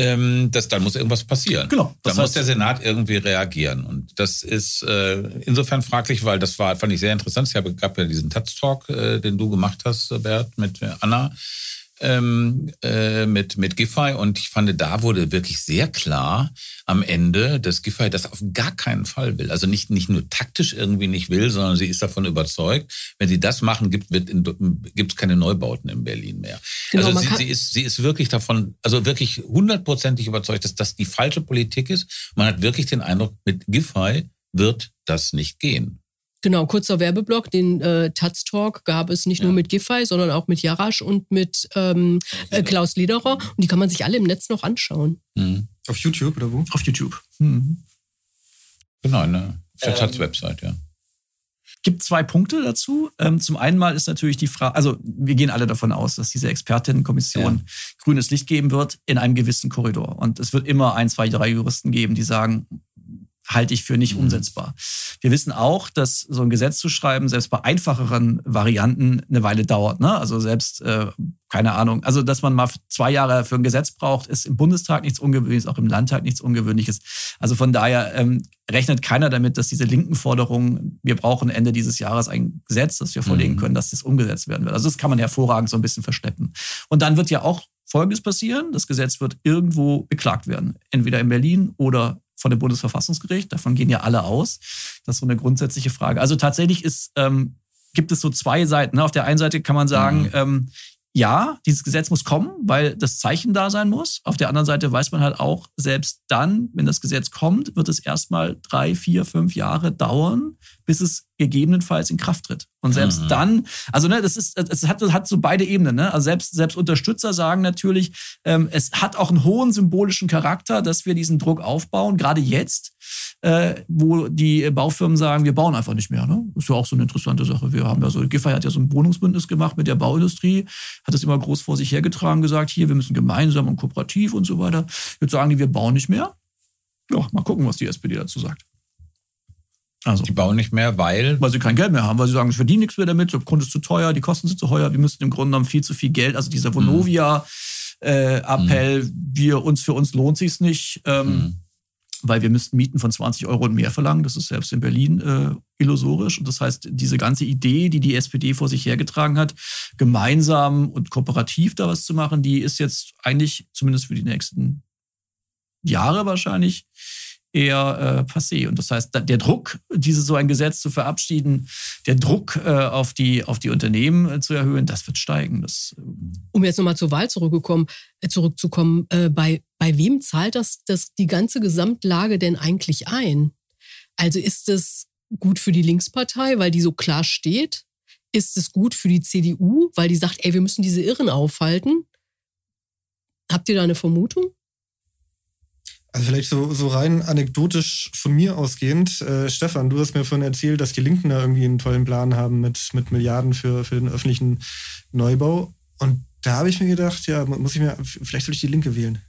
ähm, dass dann muss irgendwas passieren. Genau. Da muss der Senat irgendwie reagieren. Und das ist äh, insofern fraglich, weil das war, fand ich sehr interessant. Es gab ja diesen Taz-Talk, äh, den du gemacht hast, Bert, mit Anna. Ähm, äh, mit, mit Giffey und ich fand, da wurde wirklich sehr klar am Ende, dass Giffey das auf gar keinen Fall will. Also nicht, nicht nur taktisch irgendwie nicht will, sondern sie ist davon überzeugt, wenn sie das machen, gibt es keine Neubauten in Berlin mehr. Genau, also sie, sie, ist, sie ist wirklich davon, also wirklich hundertprozentig überzeugt, dass das die falsche Politik ist. Man hat wirklich den Eindruck, mit Giffey wird das nicht gehen. Genau, kurzer Werbeblock. Den äh, Taz Talk gab es nicht nur mit Giffey, sondern auch mit Jarasch und mit ähm, äh, Klaus Lederer. Und die kann man sich alle im Netz noch anschauen. Mhm. Auf YouTube oder wo? Auf YouTube. Mhm. Genau, ne? Auf der Ähm, Taz-Website, ja. gibt zwei Punkte dazu. Ähm, zum einen mal ist natürlich die Frage, also wir gehen alle davon aus, dass diese Expertinnenkommission grünes Licht geben wird in einem gewissen Korridor. Und es wird immer ein, zwei, drei Juristen geben, die sagen, halte ich für nicht umsetzbar. Wir wissen auch, dass so ein Gesetz zu schreiben, selbst bei einfacheren Varianten eine Weile dauert. Ne? Also selbst, äh, keine Ahnung, also dass man mal zwei Jahre für ein Gesetz braucht, ist im Bundestag nichts Ungewöhnliches, auch im Landtag nichts Ungewöhnliches. Also von daher ähm, rechnet keiner damit, dass diese linken Forderungen, wir brauchen Ende dieses Jahres ein Gesetz, das wir vorlegen können, dass das umgesetzt werden wird. Also das kann man hervorragend so ein bisschen versteppen. Und dann wird ja auch Folgendes passieren, das Gesetz wird irgendwo beklagt werden, entweder in Berlin oder von dem Bundesverfassungsgericht. Davon gehen ja alle aus. Das ist so eine grundsätzliche Frage. Also tatsächlich ist, ähm, gibt es so zwei Seiten. ne? Auf der einen Seite kann man sagen, ähm, ja, dieses Gesetz muss kommen, weil das Zeichen da sein muss. Auf der anderen Seite weiß man halt auch, selbst dann, wenn das Gesetz kommt, wird es erstmal drei, vier, fünf Jahre dauern, bis es gegebenenfalls in Kraft tritt. Und selbst Mhm. dann, also ne, das ist, es hat, das hat so beide Ebenen. Ne? Also selbst, selbst Unterstützer sagen natürlich, ähm, es hat auch einen hohen symbolischen Charakter, dass wir diesen Druck aufbauen, gerade jetzt, äh, wo die Baufirmen sagen, wir bauen einfach nicht mehr. Ne? Das ist ja auch so eine interessante Sache. Wir haben ja so, Giffey hat ja so ein Wohnungsbündnis gemacht mit der Bauindustrie, hat das immer groß vor sich hergetragen, gesagt, hier, wir müssen gemeinsam und kooperativ und so weiter. Jetzt sagen die, wir bauen nicht mehr. Ja, mal gucken, was die SPD dazu sagt. Also. Die bauen nicht mehr, weil? Weil sie kein Geld mehr haben, weil sie sagen, ich verdiene nichts mehr damit, der Grund ist zu teuer, die Kosten sind zu teuer, wir müssen im Grunde genommen viel zu viel Geld, also dieser Vonovia äh, Appell, wir uns für uns lohnt sich's nicht, ähm, weil wir müssten Mieten von 20 Euro und mehr verlangen, das ist selbst in Berlin äh, illusorisch und das heißt, diese ganze Idee, die die SPD vor sich hergetragen hat, gemeinsam und kooperativ da was zu machen, die ist jetzt eigentlich zumindest für die nächsten Jahre wahrscheinlich eher äh, passé. Und das heißt, der Druck, diese so ein Gesetz zu verabschieden, der Druck äh, auf, die, auf die Unternehmen äh, zu erhöhen, das wird steigen. Das, äh, Um jetzt nochmal zur Wahl zurückgekommen, äh, zurückzukommen, äh, bei, bei wem zahlt das, das die ganze Gesamtlage denn eigentlich ein? Also ist es gut für die Linkspartei, weil die so klar steht? Ist es gut für die CDU, weil die sagt, ey, wir müssen diese Irren aufhalten? Habt ihr da eine Vermutung? Also vielleicht so, so rein anekdotisch von mir ausgehend. Äh, Stefan, du hast mir vorhin erzählt, dass die Linken da irgendwie einen tollen Plan haben mit, mit Milliarden für, für den öffentlichen Neubau. Und da habe ich mir gedacht, ja, muss ich mir, vielleicht soll ich die Linke wählen.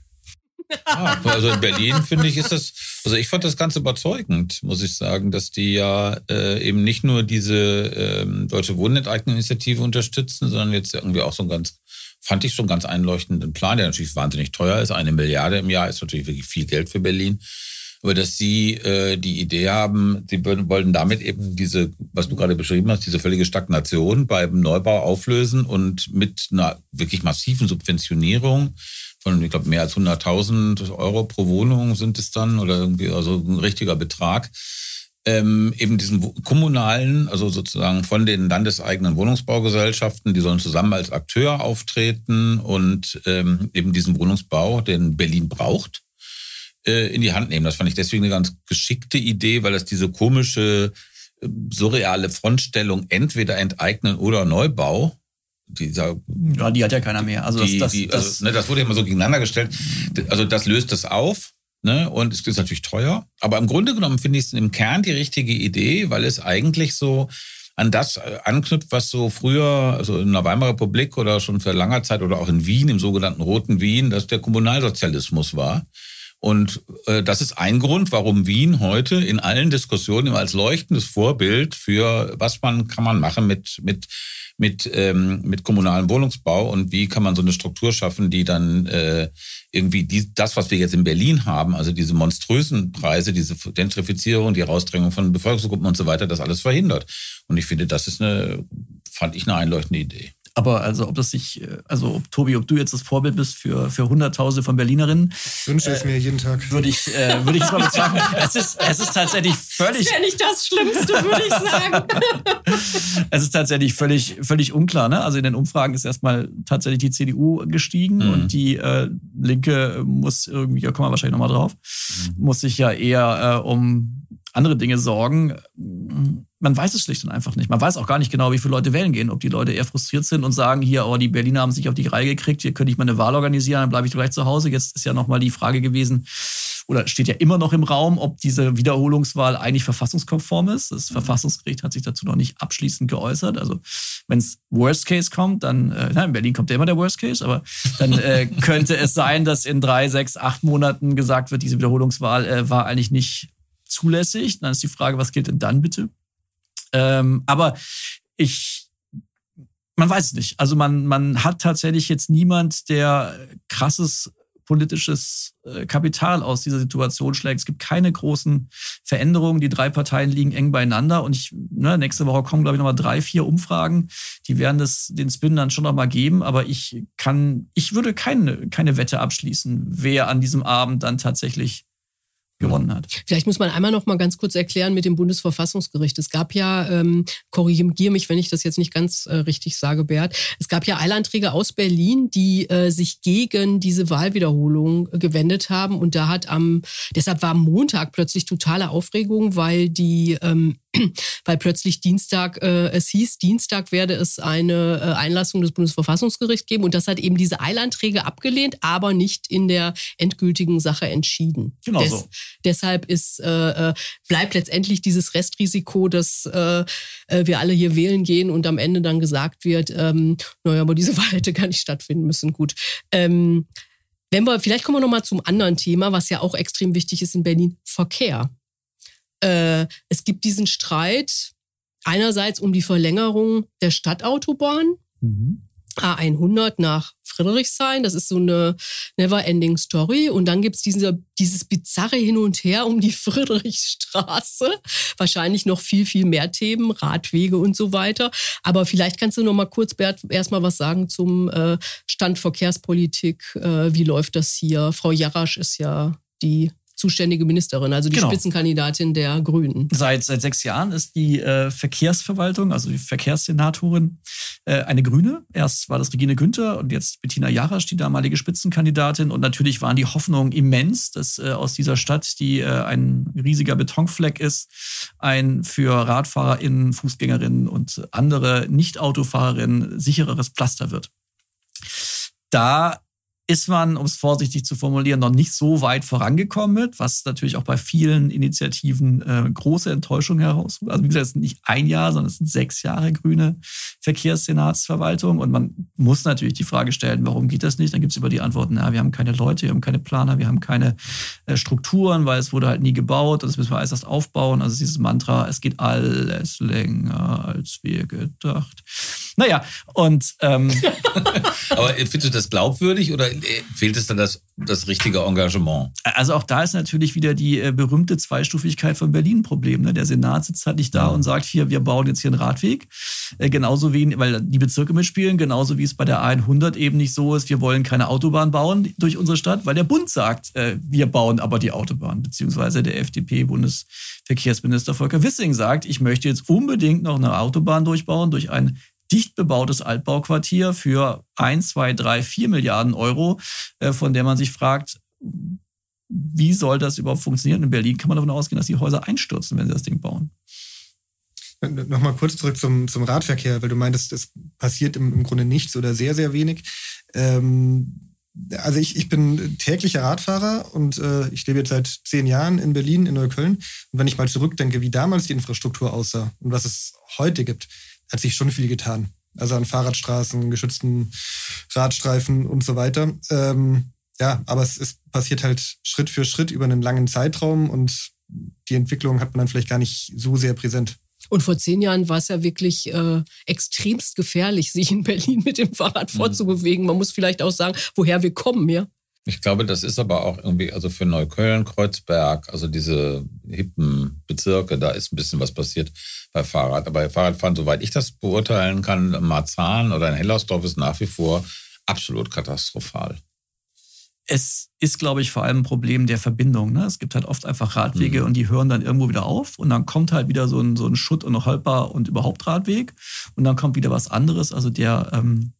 Ah, also in Berlin finde ich, ist das, also ich fand das ganz überzeugend, muss ich sagen, dass die ja äh, eben nicht nur diese ähm, Deutsche Wohnenteignungsinitiative unterstützen, sondern jetzt irgendwie auch so ein ganz, fand ich schon ganz einleuchtenden Plan, der natürlich wahnsinnig teuer ist. Eine Milliarde im Jahr ist natürlich wirklich viel Geld für Berlin. Aber dass sie äh, die Idee haben, sie wollten damit eben diese, was du gerade beschrieben hast, diese völlige Stagnation beim Neubau auflösen und mit einer wirklich massiven Subventionierung von, ich glaube, mehr als 100.000 Euro pro Wohnung sind es dann oder irgendwie, also ein richtiger Betrag, ähm, eben diesen kommunalen, also sozusagen von den landeseigenen Wohnungsbaugesellschaften, die sollen zusammen als Akteur auftreten und ähm, eben diesen Wohnungsbau, den Berlin braucht, äh, in die Hand nehmen. Das fand ich deswegen eine ganz geschickte Idee, weil das diese komische, äh, surreale Frontstellung entweder enteignen oder Neubau, dieser ja, die hat ja keiner mehr. Also die, das, die, das, also, ne, das wurde immer so gegeneinander gestellt. Also das löst das auf. Ne? Und es ist natürlich teuer. Aber im Grunde genommen finde ich es im Kern die richtige Idee, weil es eigentlich so an das äh, anknüpft, was so früher, also in der Weimarer Republik oder schon für langer Zeit oder auch in Wien, im sogenannten Roten Wien, dass der Kommunalsozialismus war. Und äh, das ist ein Grund, warum Wien heute in allen Diskussionen immer als leuchtendes Vorbild für was man kann man machen mit mit mit ähm, mit kommunalem Wohnungsbau und wie kann man so eine Struktur schaffen, die dann äh, irgendwie die, das, was wir jetzt in Berlin haben, also diese monströsen Preise, diese Gentrifizierung, die Rausdrängung von Bevölkerungsgruppen und so weiter, das alles verhindert. Und ich finde, das ist eine, fand ich eine einleuchtende Idee. Aber also ob das sich, also ob Tobi, ob du jetzt das Vorbild bist für, für Hunderttausende von Berlinerinnen. Ich wünsche es mir jeden Tag. Würde ich, äh, würde ich jetzt mal bezweifeln. es, ist, es ist tatsächlich völlig. Das wäre nicht das Schlimmste, würde ich sagen. es ist tatsächlich völlig, völlig unklar. Ne? Also in den Umfragen ist erstmal tatsächlich die CDU gestiegen mhm. und die äh, Linke muss irgendwie, da kommen wir wahrscheinlich nochmal drauf, mhm. muss sich ja eher äh, um andere Dinge sorgen man weiß es schlicht und einfach nicht. Man weiß auch gar nicht genau, wie viele Leute wählen gehen. Ob die Leute eher frustriert sind und sagen, hier, oh, die Berliner haben sich auf die Reihe gekriegt, hier könnte ich mal eine Wahl organisieren, dann bleibe ich gleich zu Hause. Jetzt ist ja nochmal die Frage gewesen, oder steht ja immer noch im Raum, ob diese Wiederholungswahl eigentlich verfassungskonform ist. Das mhm. Verfassungsgericht hat sich dazu noch nicht abschließend geäußert. Also wenn es Worst Case kommt, dann, äh, na, in Berlin kommt ja immer der Worst Case, aber dann äh, könnte es sein, dass in drei, sechs, acht Monaten gesagt wird, diese Wiederholungswahl äh, war eigentlich nicht zulässig. Dann ist die Frage, was gilt denn dann bitte? Ähm, aber ich, man weiß es nicht. Also man, man hat tatsächlich jetzt niemand, der krasses politisches äh, Kapital aus dieser Situation schlägt. Es gibt keine großen Veränderungen. Die drei Parteien liegen eng beieinander und ich, ne, nächste Woche kommen, glaube ich, nochmal drei, vier Umfragen. Die werden das, den Spin dann schon nochmal geben, aber ich kann, ich würde keine, keine Wette abschließen, wer an diesem Abend dann tatsächlich gewonnen hat. Vielleicht muss man einmal noch mal ganz kurz erklären mit dem Bundesverfassungsgericht. Es gab ja, ähm, korrigiere mich, wenn ich das jetzt nicht ganz äh, richtig sage, Bert, es gab ja Eilanträge aus Berlin, die äh, sich gegen diese Wahlwiederholung gewendet haben. Und da hat am, deshalb war Montag plötzlich totale Aufregung, weil die ähm, weil plötzlich Dienstag, äh, es hieß, Dienstag werde es eine äh, Einlassung des Bundesverfassungsgerichts geben und das hat eben diese Eilanträge abgelehnt, aber nicht in der endgültigen Sache entschieden. Genau Des, so. Deshalb ist, äh, äh, bleibt letztendlich dieses Restrisiko, dass äh, äh, wir alle hier wählen gehen und am Ende dann gesagt wird, ähm, naja, aber diese Wahl hätte gar nicht stattfinden müssen. Gut. Ähm, wenn wir, vielleicht kommen wir nochmal zum anderen Thema, was ja auch extrem wichtig ist in Berlin, Verkehr. Äh, es gibt diesen Streit einerseits um die Verlängerung der Stadtautobahn. Mhm. A100 nach Friedrichshain. Das ist so eine never-ending Story. Und dann gibt's diese, dieses bizarre Hin und Her um die Friedrichstraße. Wahrscheinlich noch viel, viel mehr Themen, Radwege und so weiter. Aber vielleicht kannst du noch mal kurz, Bert, erstmal was sagen zum äh, Stand Verkehrspolitik. Äh, wie läuft das hier? Frau Jarasch ist ja die zuständige Ministerin, also die genau. Spitzenkandidatin der Grünen. Seit, seit sechs Jahren ist die äh, Verkehrsverwaltung, also die Verkehrssenatorin, äh, eine Grüne. Erst war das Regine Günther und jetzt Bettina Jarasch, die damalige Spitzenkandidatin. Und natürlich waren die Hoffnungen immens, dass äh, aus dieser Stadt, die äh, ein riesiger Betonfleck ist, ein für RadfahrerInnen, Fußgängerinnen und andere Nicht-Autofahrerinnen sichereres Pflaster wird. Da ist man, um es vorsichtig zu formulieren, noch nicht so weit vorangekommen mit, was natürlich auch bei vielen Initiativen äh, große Enttäuschung heraus. Also wie gesagt, es sind nicht ein Jahr, sondern es sind sechs Jahre grüne Verkehrssenatsverwaltung. Und man muss natürlich die Frage stellen, warum geht das nicht? Dann gibt es über die Antworten, ja, wir haben keine Leute, wir haben keine Planer, wir haben keine äh, Strukturen, weil es wurde halt nie gebaut und das müssen wir alles erst aufbauen. Also dieses Mantra, es geht alles länger, als wir gedacht. Naja, und ähm, Aber findest du das glaubwürdig oder fehlt es dann das, das richtige Engagement? Also auch da ist natürlich wieder die äh, berühmte Zweistufigkeit von Berlin ein Problem. Ne? Der Senat sitzt halt nicht da und sagt, hier, wir bauen jetzt hier einen Radweg. Äh, genauso wie, weil die Bezirke mitspielen, genauso wie es bei der A100 eben nicht so ist, wir wollen keine Autobahn bauen durch unsere Stadt, weil der Bund sagt, äh, wir bauen aber die Autobahn, beziehungsweise der FDP-Bundesverkehrsminister Volker Wissing sagt, ich möchte jetzt unbedingt noch eine Autobahn durchbauen durch ein dicht bebautes Altbauquartier für 1, 2, 3, 4 Milliarden Euro, äh, von der man sich fragt, wie soll das überhaupt funktionieren? In Berlin kann man davon ausgehen, dass die Häuser einstürzen, wenn sie das Ding bauen. Nochmal kurz zurück zum, zum Radverkehr, weil du meintest, es passiert im, im Grunde nichts oder sehr, sehr wenig. Ähm, also ich, ich bin täglicher Radfahrer und äh, ich lebe jetzt seit zehn Jahren in Berlin, in Neukölln. Und wenn ich mal zurückdenke, wie damals die Infrastruktur aussah und was es heute gibt, hat sich schon viel getan. Also an Fahrradstraßen, geschützten Radstreifen und so weiter. Ähm, ja, aber es, es passiert halt Schritt für Schritt über einen langen Zeitraum und die Entwicklung hat man dann vielleicht gar nicht so sehr präsent. Und vor zehn Jahren war es ja wirklich äh, extremst gefährlich, sich in Berlin mit dem Fahrrad mhm. vorzubewegen. Man muss vielleicht auch sagen, woher wir kommen, ja. Ich glaube, das ist aber auch irgendwie, also für Neukölln, Kreuzberg, also diese hippen Bezirke, da ist ein bisschen was passiert bei Fahrrad. Aber Fahrradfahren, soweit ich das beurteilen kann, Marzahn oder in Hellersdorf ist nach wie vor absolut katastrophal. Es ist, glaube ich, vor allem ein Problem der Verbindung. Ne? Es gibt halt oft einfach Radwege Mhm. und die hören dann irgendwo wieder auf und dann kommt halt wieder so ein, so ein Schutt- und Holper- und überhaupt Radweg und dann kommt wieder was anderes. Also der, ähm,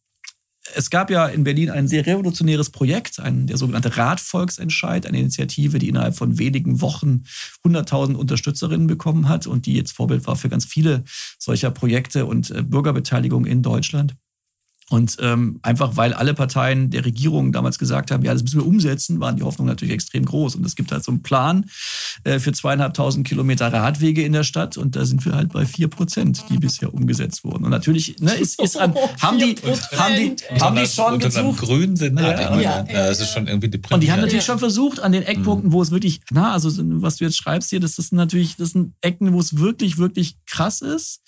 es gab ja in Berlin ein sehr revolutionäres Projekt, ein, der sogenannte Radvolksentscheid, eine Initiative, die innerhalb von wenigen Wochen 100.000 Unterstützerinnen bekommen hat und die jetzt Vorbild war für ganz viele solcher Projekte und äh, Bürgerbeteiligung in Deutschland. Und ähm, einfach weil alle Parteien der Regierung damals gesagt haben, ja, das müssen wir umsetzen, waren die Hoffnungen natürlich extrem groß. Und es gibt halt so einen Plan äh, für zweieinhalbtausend Kilometer Radwege in der Stadt und da sind wir halt bei vier Prozent, die bisher umgesetzt wurden. Und natürlich ne, ist, ist an, haben die, haben die, haben die schon unter einem gesucht. grünen meine, ja. ja, das ist schon irgendwie deprimierend. Und die haben natürlich schon versucht, an den Eckpunkten, wo es wirklich, na, also was du jetzt schreibst hier, das, das sind natürlich, das sind Ecken, wo es wirklich, wirklich krass ist,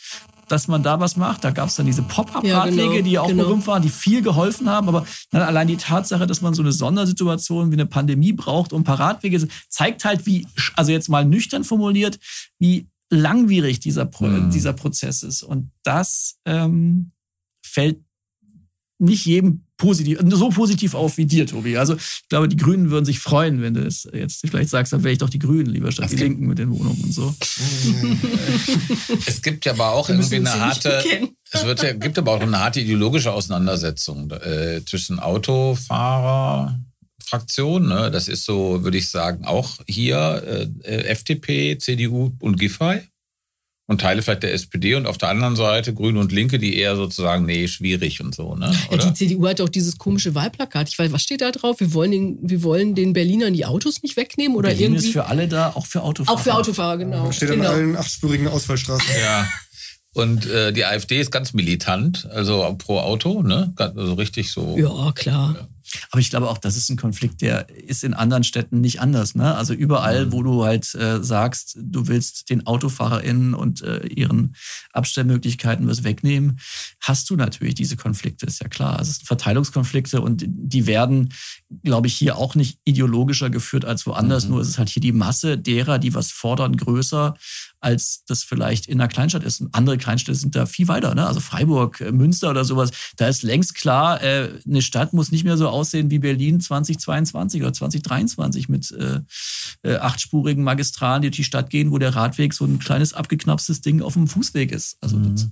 dass man da was macht. Da gab es dann diese Pop-Up-Radwege, Ja, genau, die ja auch genau. berühmt waren, die viel geholfen haben. Aber dann allein die Tatsache, dass man so eine Sondersituation wie eine Pandemie braucht, um ein paar Radwege, zeigt halt, wie, also jetzt mal nüchtern formuliert, wie langwierig dieser, Pro Mhm. dieser Prozess ist. Und das ähm, fällt nicht jedem positiv, so positiv auf wie dir, Tobi. Also ich glaube, die Grünen würden sich freuen, wenn du es jetzt vielleicht sagst, dann wäre ich doch die Grünen lieber statt die Linken mit den Wohnungen und so. Es gibt ja aber auch irgendwie eine harte, es wird ja, gibt aber auch eine harte ideologische Auseinandersetzung äh, zwischen Autofahrer, Fraktionen. Ne? Das ist so, würde ich sagen, auch hier äh, äh, FDP, CDU und Giffey und Teile vielleicht der SPD und auf der anderen Seite Grüne und Linke, die eher sozusagen, nee, schwierig und so. Ne? Ja, die CDU hat auch dieses komische Wahlplakat. Ich weiß, was steht da drauf? Wir wollen den, wir wollen den Berlinern die Autos nicht wegnehmen oder Berlin irgendwie. ist für alle da, auch für Autofahrer. auch für Autofahrer, genau. Steht an genau. allen achtspurigen Ausfallstraßen. Ja. Und äh, die AfD ist ganz militant, also pro Auto, ne? Also richtig so. Ja, klar. Aber ich glaube auch, das ist ein Konflikt, der ist in anderen Städten nicht anders. Ne? Also überall, wo du halt äh, sagst, du willst den AutofahrerInnen und äh, ihren Abstellmöglichkeiten was wegnehmen, hast du natürlich diese Konflikte, ist ja klar. Also es sind Verteilungskonflikte und die werden, glaube ich, hier auch nicht ideologischer geführt als woanders. Nur ist es halt hier die Masse derer, die was fordern, größer als das vielleicht in einer Kleinstadt ist. Und andere Kleinstädte sind da viel weiter. Ne? Also Freiburg, äh, Münster oder sowas. Da ist längst klar, äh, eine Stadt muss nicht mehr so aussehen wie Berlin 2022 oder 2023 mit äh, äh, achtspurigen Magistralen, die durch die Stadt gehen, wo der Radweg so ein kleines abgeknapstes Ding auf dem Fußweg ist. Also das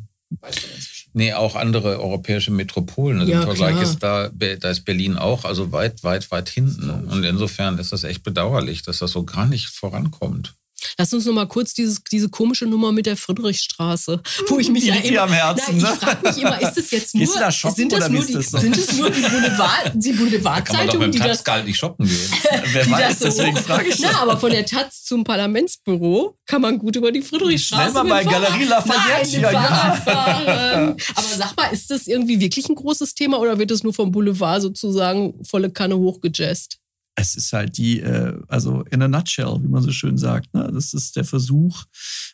Nee, auch andere europäische Metropolen. Also Ja, im Vergleich klar. ist da, da ist Berlin auch, also weit, weit, weit hinten. Und insofern ist das echt bedauerlich, dass das so gar nicht vorankommt. Lass uns noch mal kurz dieses, diese komische Nummer mit der Friedrichstraße, wo ich mich ja immer, am Herzen, Na, ne? ich frage mich immer, ist das jetzt nur, da shoppen sind das nur die, das sind es nur die Boulevard, die Kann man doch Boulevardzeitung, mit die das Tapsgalt nicht shoppen gehen. Wer weiß, das so deswegen frage ich Na, aber von der Taz zum Parlamentsbüro kann man gut über die Friedrichstraße Schnell mal bei Galerie Lafayette, Nein, ja, fahren. Aber sag mal, ist das irgendwie wirklich ein großes Thema oder wird es nur vom Boulevard sozusagen volle Kanne hochgejazzt? Es ist halt die, äh, also in a nutshell, wie man so schön sagt. Ne? Das ist der Versuch,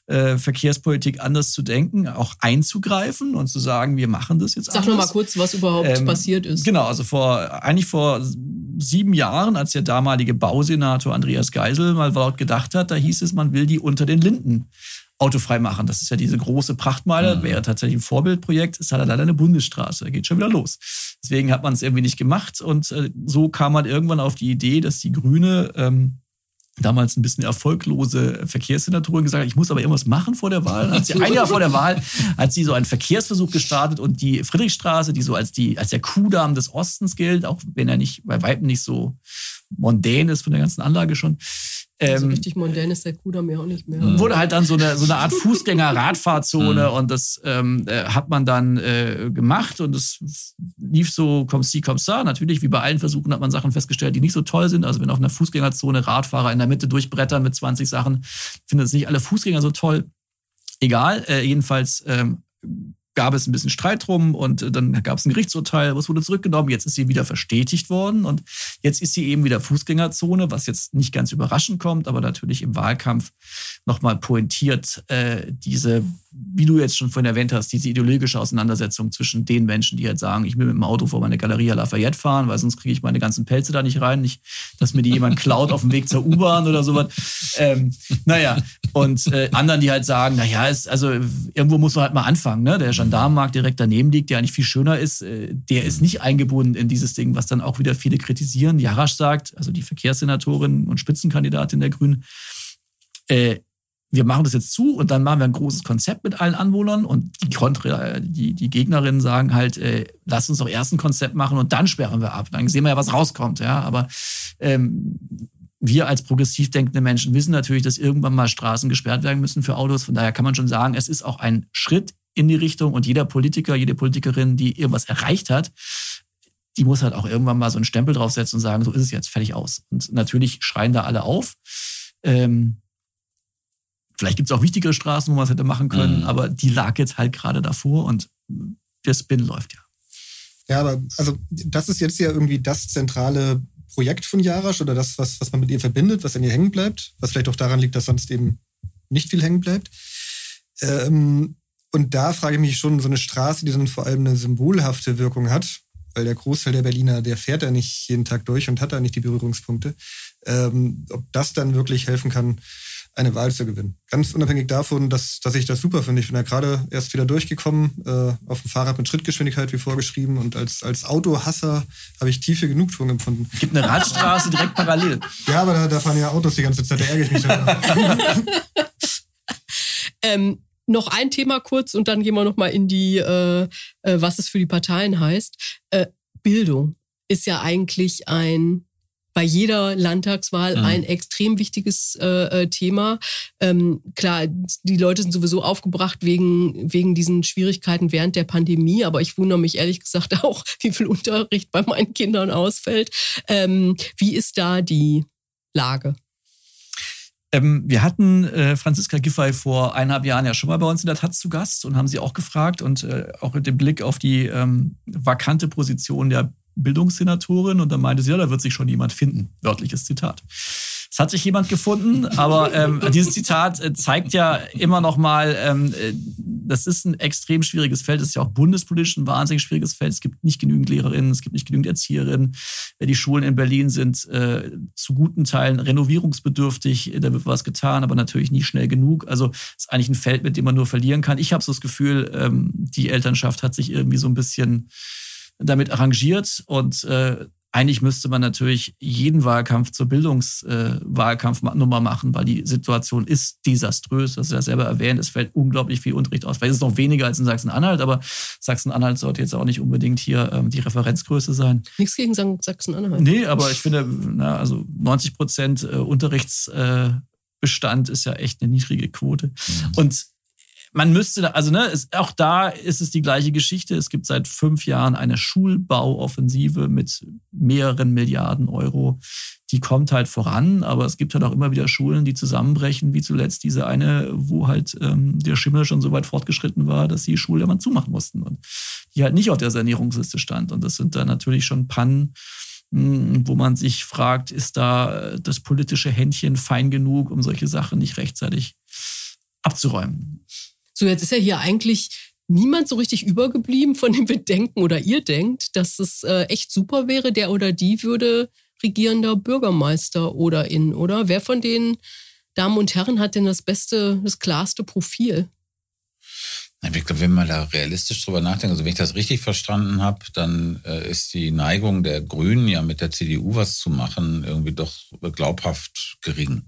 äh, Verkehrspolitik anders zu denken, auch einzugreifen und zu sagen, wir machen das jetzt Sag anders. noch mal kurz, was überhaupt Ähm, passiert ist. Genau, also vor eigentlich vor sieben Jahren, als der damalige Bausenator Andreas Geisel mal laut gedacht hat, da hieß es, man will die unter den Linden autofrei machen. Das ist ja diese große Prachtmeile, wäre tatsächlich ein Vorbildprojekt, ist halt leider eine Bundesstraße, da geht schon wieder los. Deswegen hat man es irgendwie nicht gemacht und äh, so kam man irgendwann auf die Idee, dass die Grüne ähm, damals ein bisschen erfolglose Verkehrssenatorin gesagt hat, ich muss aber irgendwas machen vor der Wahl. Hat sie ein Jahr vor der Wahl hat sie so einen Verkehrsversuch gestartet und die Friedrichstraße, die so als die als der Kuhdamm des Ostens gilt, auch wenn er nicht bei weitem nicht so mondän ist von der ganzen Anlage schon. Also Ähm, richtig mondän ist der Kudamm ja auch nicht mehr. wurde halt dann so eine, so eine Art Fußgänger-Radfahrzone und das ähm, äh, hat man dann äh, gemacht und es lief so comme ci, comme ça. Natürlich, wie bei allen Versuchen, hat man Sachen festgestellt, die nicht so toll sind. Also wenn auf einer Fußgängerzone Radfahrer in der Mitte durchbrettern mit 20 Sachen, finden es nicht alle Fußgänger so toll. Egal, äh, jedenfalls ähm, gab es ein bisschen Streit drum und äh, dann gab es ein Gerichtsurteil, es wurde zurückgenommen, jetzt ist sie wieder verstetigt worden und jetzt ist sie eben wieder Fußgängerzone, was jetzt nicht ganz überraschend kommt, aber natürlich im Wahlkampf nochmal pointiert äh, diese, wie du jetzt schon vorhin erwähnt hast, diese ideologische Auseinandersetzung zwischen den Menschen, die halt sagen, ich will mit dem Auto vor meine Galeria Lafayette fahren, weil sonst kriege ich meine ganzen Pelze da nicht rein, nicht, dass mir die jemand klaut auf dem Weg zur U-Bahn oder sowas. Ähm, naja, und äh, anderen, die halt sagen, naja, ist, also irgendwo muss man halt mal anfangen, ne? Der Gendarmenmarkt direkt daneben liegt, der eigentlich viel schöner ist, äh, der ist nicht eingebunden in dieses Ding, was dann auch wieder viele kritisieren. Jarasch sagt, also die Verkehrssenatorin und Spitzenkandidatin der Grünen, äh, wir machen das jetzt zu und dann machen wir ein großes Konzept mit allen Anwohnern und die, Kontra, die, die Gegnerinnen sagen halt, äh, lass uns doch erst ein Konzept machen und dann sperren wir ab. Dann sehen wir ja, was rauskommt. Ja, aber ähm, wir als progressiv denkende Menschen wissen natürlich, dass irgendwann mal Straßen gesperrt werden müssen für Autos. Von daher kann man schon sagen, es ist auch ein Schritt in die Richtung und jeder Politiker, jede Politikerin, die irgendwas erreicht hat, die muss halt auch irgendwann mal so einen Stempel draufsetzen und sagen, so ist es jetzt, fertig aus. Und natürlich schreien da alle auf. Ähm, vielleicht gibt es auch wichtigere Straßen, wo man es hätte machen können, mhm. aber die lag jetzt halt gerade davor und der Spin läuft ja. Ja, aber also das ist jetzt ja irgendwie das zentrale Projekt von Jarasch oder das, was, was man mit ihr verbindet, was an ihr hängen bleibt, was vielleicht auch daran liegt, dass sonst eben nicht viel hängen bleibt. Ähm, und da frage ich mich schon, so eine Straße, die dann vor allem eine symbolhafte Wirkung hat, weil der Großteil der Berliner, der fährt da nicht jeden Tag durch und hat da nicht die Berührungspunkte, ähm, ob das dann wirklich helfen kann, eine Wahl zu gewinnen. Ganz unabhängig davon, dass, dass ich das super finde. Ich bin ja gerade erst wieder durchgekommen, äh, auf dem Fahrrad mit Schrittgeschwindigkeit wie vorgeschrieben und als, als Autohasser habe ich tiefe Genugtuung empfunden. Gibt eine Radstraße direkt parallel. Ja, aber da, da fahren ja Autos die ganze Zeit, da ärgere ich mich. ähm, noch ein Thema kurz und dann gehen wir nochmal in die, äh, äh, was es für die Parteien heißt. Äh, Bildung ist ja eigentlich ein bei jeder Landtagswahl mhm. ein extrem wichtiges äh, äh, Thema. Ähm, klar, die Leute sind sowieso aufgebracht wegen, wegen diesen Schwierigkeiten während der Pandemie, aber ich wundere mich ehrlich gesagt auch, wie viel Unterricht bei meinen Kindern ausfällt. Ähm, wie ist da die Lage? Ähm, wir hatten äh, Franziska Giffey vor eineinhalb Jahren ja schon mal bei uns in der Taz zu Gast und haben sie auch gefragt und äh, auch mit dem Blick auf die ähm, vakante Position der Bildungssenatorin und dann meinte sie, ja, da wird sich schon jemand finden. Wörtliches Zitat. Es hat sich jemand gefunden, aber ähm, dieses Zitat äh, zeigt ja immer noch mal, ähm, äh, das ist ein extrem schwieriges Feld. Es ist ja auch bundespolitisch ein wahnsinnig schwieriges Feld. Es gibt nicht genügend Lehrerinnen, es gibt nicht genügend Erzieherinnen. Äh, die Schulen in Berlin sind äh, zu guten Teilen renovierungsbedürftig. Da wird was getan, aber natürlich nie schnell genug. Also es ist eigentlich ein Feld, mit dem man nur verlieren kann. Ich habe so das Gefühl, ähm, die Elternschaft hat sich irgendwie so ein bisschen damit arrangiert und äh, eigentlich müsste man natürlich jeden Wahlkampf zur Bildungswahlkampfnummer äh, machen, weil die Situation ist desaströs. Das ist ja selber erwähnt. Es fällt unglaublich viel Unterricht aus. Vielleicht ist es noch weniger als in Sachsen-Anhalt, aber Sachsen-Anhalt sollte jetzt auch nicht unbedingt hier ähm, die Referenzgröße sein. Nichts gegen Sachsen-Anhalt. Nee, aber ich finde, na, also 90 Prozent äh, Unterrichtsbestand ist ja echt eine niedrige Quote. Mhm. Und man müsste, also ne, es, auch da ist es die gleiche Geschichte. Es gibt seit fünf Jahren eine Schulbauoffensive mit mehreren Milliarden Euro. Die kommt halt voran, aber es gibt halt auch immer wieder Schulen, die zusammenbrechen, wie zuletzt diese eine, wo halt ähm, der Schimmel schon so weit fortgeschritten war, dass die Schule immer zumachen mussten und die halt nicht auf der Sanierungsliste stand. Und das sind dann natürlich schon Pannen, hm, wo man sich fragt, ist da das politische Händchen fein genug, um solche Sachen nicht rechtzeitig abzuräumen. So, jetzt ist ja hier eigentlich niemand so richtig übergeblieben, von dem wir denken oder ihr denkt, dass es äh, echt super wäre, der oder die würde regierender Bürgermeister oder in, oder? Wer von den Damen und Herren hat denn das beste, das klarste Profil? Ich glaube, wenn man da realistisch drüber nachdenkt, also wenn ich das richtig verstanden habe, dann äh, ist die Neigung der Grünen ja mit der CDU was zu machen irgendwie doch glaubhaft gering.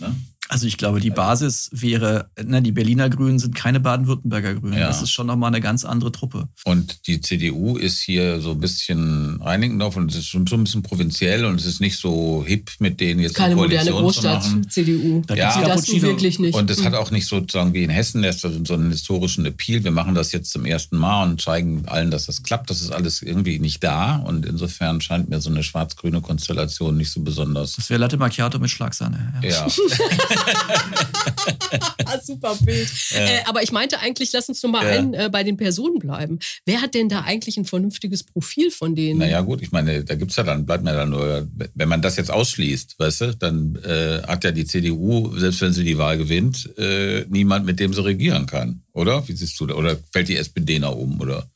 Ne? Also ich glaube, die Basis wäre, ne, die Berliner Grünen sind keine Baden-Württemberger Grünen. Ja. Das ist schon nochmal eine ganz andere Truppe. Und die CDU ist hier so ein bisschen Reinickendorf und es ist schon so ein bisschen provinziell und es ist nicht so hip mit denen jetzt Keine moderne Großstadt, CDU. Da ja, das wirklich nicht. Und es hat auch nicht sozusagen wie in Hessen das so einen historischen Appeal. Wir machen das jetzt zum ersten Mal und zeigen allen, dass das klappt. Das ist alles irgendwie nicht da und insofern scheint mir so eine schwarz-grüne Konstellation nicht so besonders. Das wäre Latte Macchiato mit Schlagsahne. Ja. ja. Super Bild. Ja. Äh, aber ich meinte eigentlich, lass uns nur mal ja. äh, bei den Personen bleiben. Wer hat denn da eigentlich ein vernünftiges Profil von denen? Naja, gut, ich meine, da gibt es ja dann, bleibt mir dann nur, wenn man das jetzt ausschließt, weißt du, dann äh, hat ja die CDU, selbst wenn sie die Wahl gewinnt, äh, niemand, mit dem sie regieren kann, oder? Wie siehst du da? Oder fällt die SPD nach oben, oder?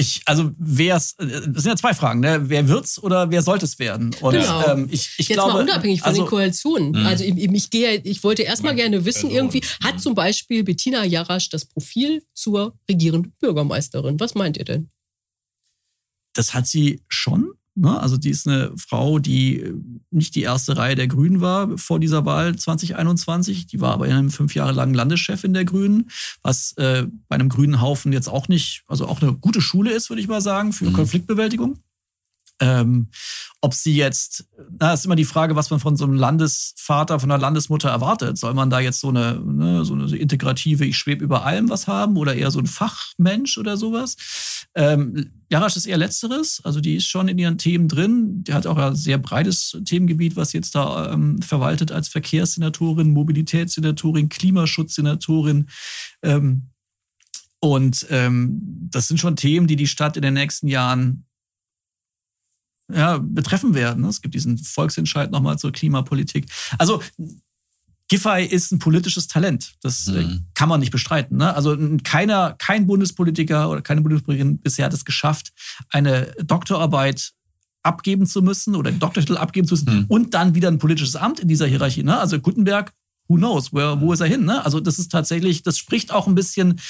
Ich, also wer es, das sind ja zwei Fragen, ne? Wer wird's oder wer sollte es werden? Und genau. ähm, ich, ich Jetzt glaube, mal unabhängig von also, den Koalitionen. Mh. Also ich, ich gehe, ich wollte erstmal gerne wissen, irgendwie hat zum Beispiel Bettina Jarasch das Profil zur regierenden Bürgermeisterin. Was meint ihr denn? Das hat sie schon. Ne? Also die ist eine Frau, die äh, nicht die erste Reihe der Grünen war vor dieser Wahl 2021. Die war aber in einem fünf Jahre langen Landeschefin der Grünen, was äh, bei einem grünen Haufen jetzt auch nicht, also auch eine gute Schule ist, würde ich mal sagen, für mhm. Konfliktbewältigung. Ähm, ob sie jetzt, na, ist immer die Frage, was man von so einem Landesvater, von einer Landesmutter erwartet. Soll man da jetzt so eine, ne, so eine integrative, ich schwebe über allem was haben oder eher so ein Fachmensch oder sowas? Ähm, Jarasch ist eher Letzteres, also die ist schon in ihren Themen drin. Die hat auch ein sehr breites Themengebiet, was jetzt da ähm, verwaltet als Verkehrssenatorin, Mobilitätssenatorin, Klimaschutzsenatorin. Ähm, und ähm, das sind schon Themen, die die Stadt in den nächsten Jahren ja, betreffen werden. Es gibt diesen Volksentscheid nochmal zur Klimapolitik. Also Giffey ist ein politisches Talent. Das äh, mhm. kann man nicht bestreiten. Ne? Also keiner, kein Bundespolitiker oder keine Bundespolitikerin bisher hat es geschafft, eine Doktorarbeit abgeben zu müssen oder den Doktortitel abgeben zu müssen mhm. und dann wieder ein politisches Amt in dieser Hierarchie. Ne? Also Gutenberg, who knows, where, wo ist er hin? Ne? Also das ist tatsächlich, das spricht auch ein bisschen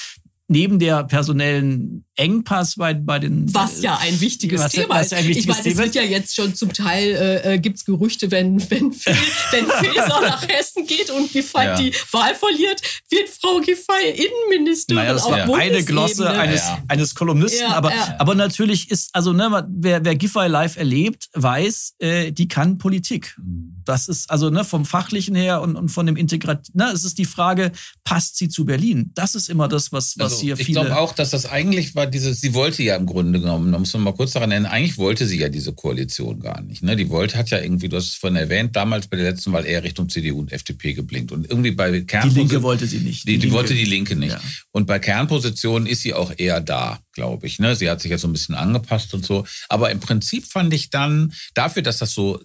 neben der personellen Engpass bei, bei den. Was ja ein wichtiges was, Thema ist. ich meine, es wird ja jetzt schon zum Teil, äh, äh gibt es Gerüchte, wenn, wenn, Faeser nach Hessen geht und Giffey ja. die Wahl verliert, wird Frau Giffey Innenministerin naja, das auf war eine Glosse eines, ja. eines Kolumnisten. Ja, aber, aber natürlich ist, also ne, wer, wer Giffey live erlebt, weiß, äh, die kann Politik. Das ist also ne, vom Fachlichen her und, und von dem Integrat, ne, es ist die Frage, passt sie zu Berlin? Das ist immer das, was, was also, hier viele. Ich glaube auch, dass das eigentlich war dieses, sie wollte ja im Grunde genommen, da muss man mal kurz daran erinnern, eigentlich wollte sie ja diese Koalition gar nicht. Ne? Die wollte, hat ja irgendwie, du hast es vorhin erwähnt, damals bei der letzten Wahl eher Richtung CDU und FDP geblinkt. Und irgendwie bei Kernpositionen. Die Linke wollte sie nicht. Die, die, die wollte die Linke nicht. Ja. Und bei Kernpositionen ist sie auch eher da, glaube ich. Ne? Sie hat sich jetzt so ein bisschen angepasst und so. Aber im Prinzip fand ich dann, dafür, dass das so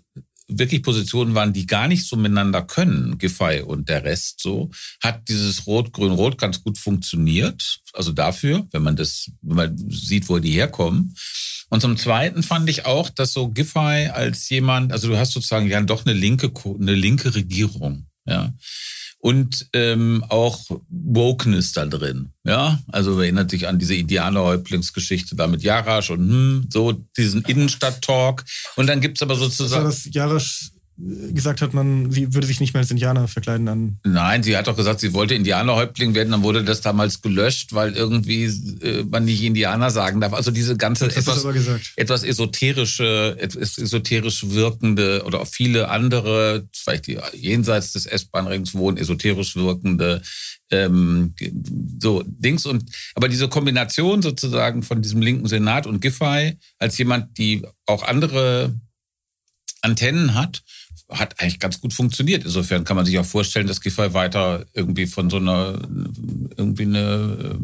wirklich Positionen waren, die gar nicht so miteinander können, Giffey und der Rest so, hat dieses Rot-Grün-Rot ganz gut funktioniert. Also dafür, wenn man das, wenn man sieht, wo die herkommen. Und zum Zweiten fand ich auch, dass so Giffey als jemand, also du hast sozusagen ja doch eine linke, eine linke Regierung, ja und ähm, auch Wokeness da drin. Ja, also erinnert sich an diese Indianerhäuptlingsgeschichte da mit Jarasch und hm, so diesen Innenstadt-Talk. Und dann gibt's aber sozusagen. Das war das Jarasch gesagt hat, man, sie würde sich nicht mehr als Indianer verkleiden an. Nein, sie hat doch gesagt, sie wollte Indianerhäuptling werden, dann wurde das damals gelöscht, weil irgendwie äh, man nicht Indianer sagen darf. Also diese ganze etwas, etwas esoterische, etwas esoterisch wirkende oder auch viele andere, vielleicht die jenseits des S-Bahn-Rings wohnen, esoterisch wirkende ähm, so Dings und aber diese Kombination sozusagen von diesem linken Senat und Giffey als jemand, die auch andere Antennen hat hat eigentlich ganz gut funktioniert. Insofern kann man sich auch vorstellen, dass Giffey weiter irgendwie von so einer irgendwie eine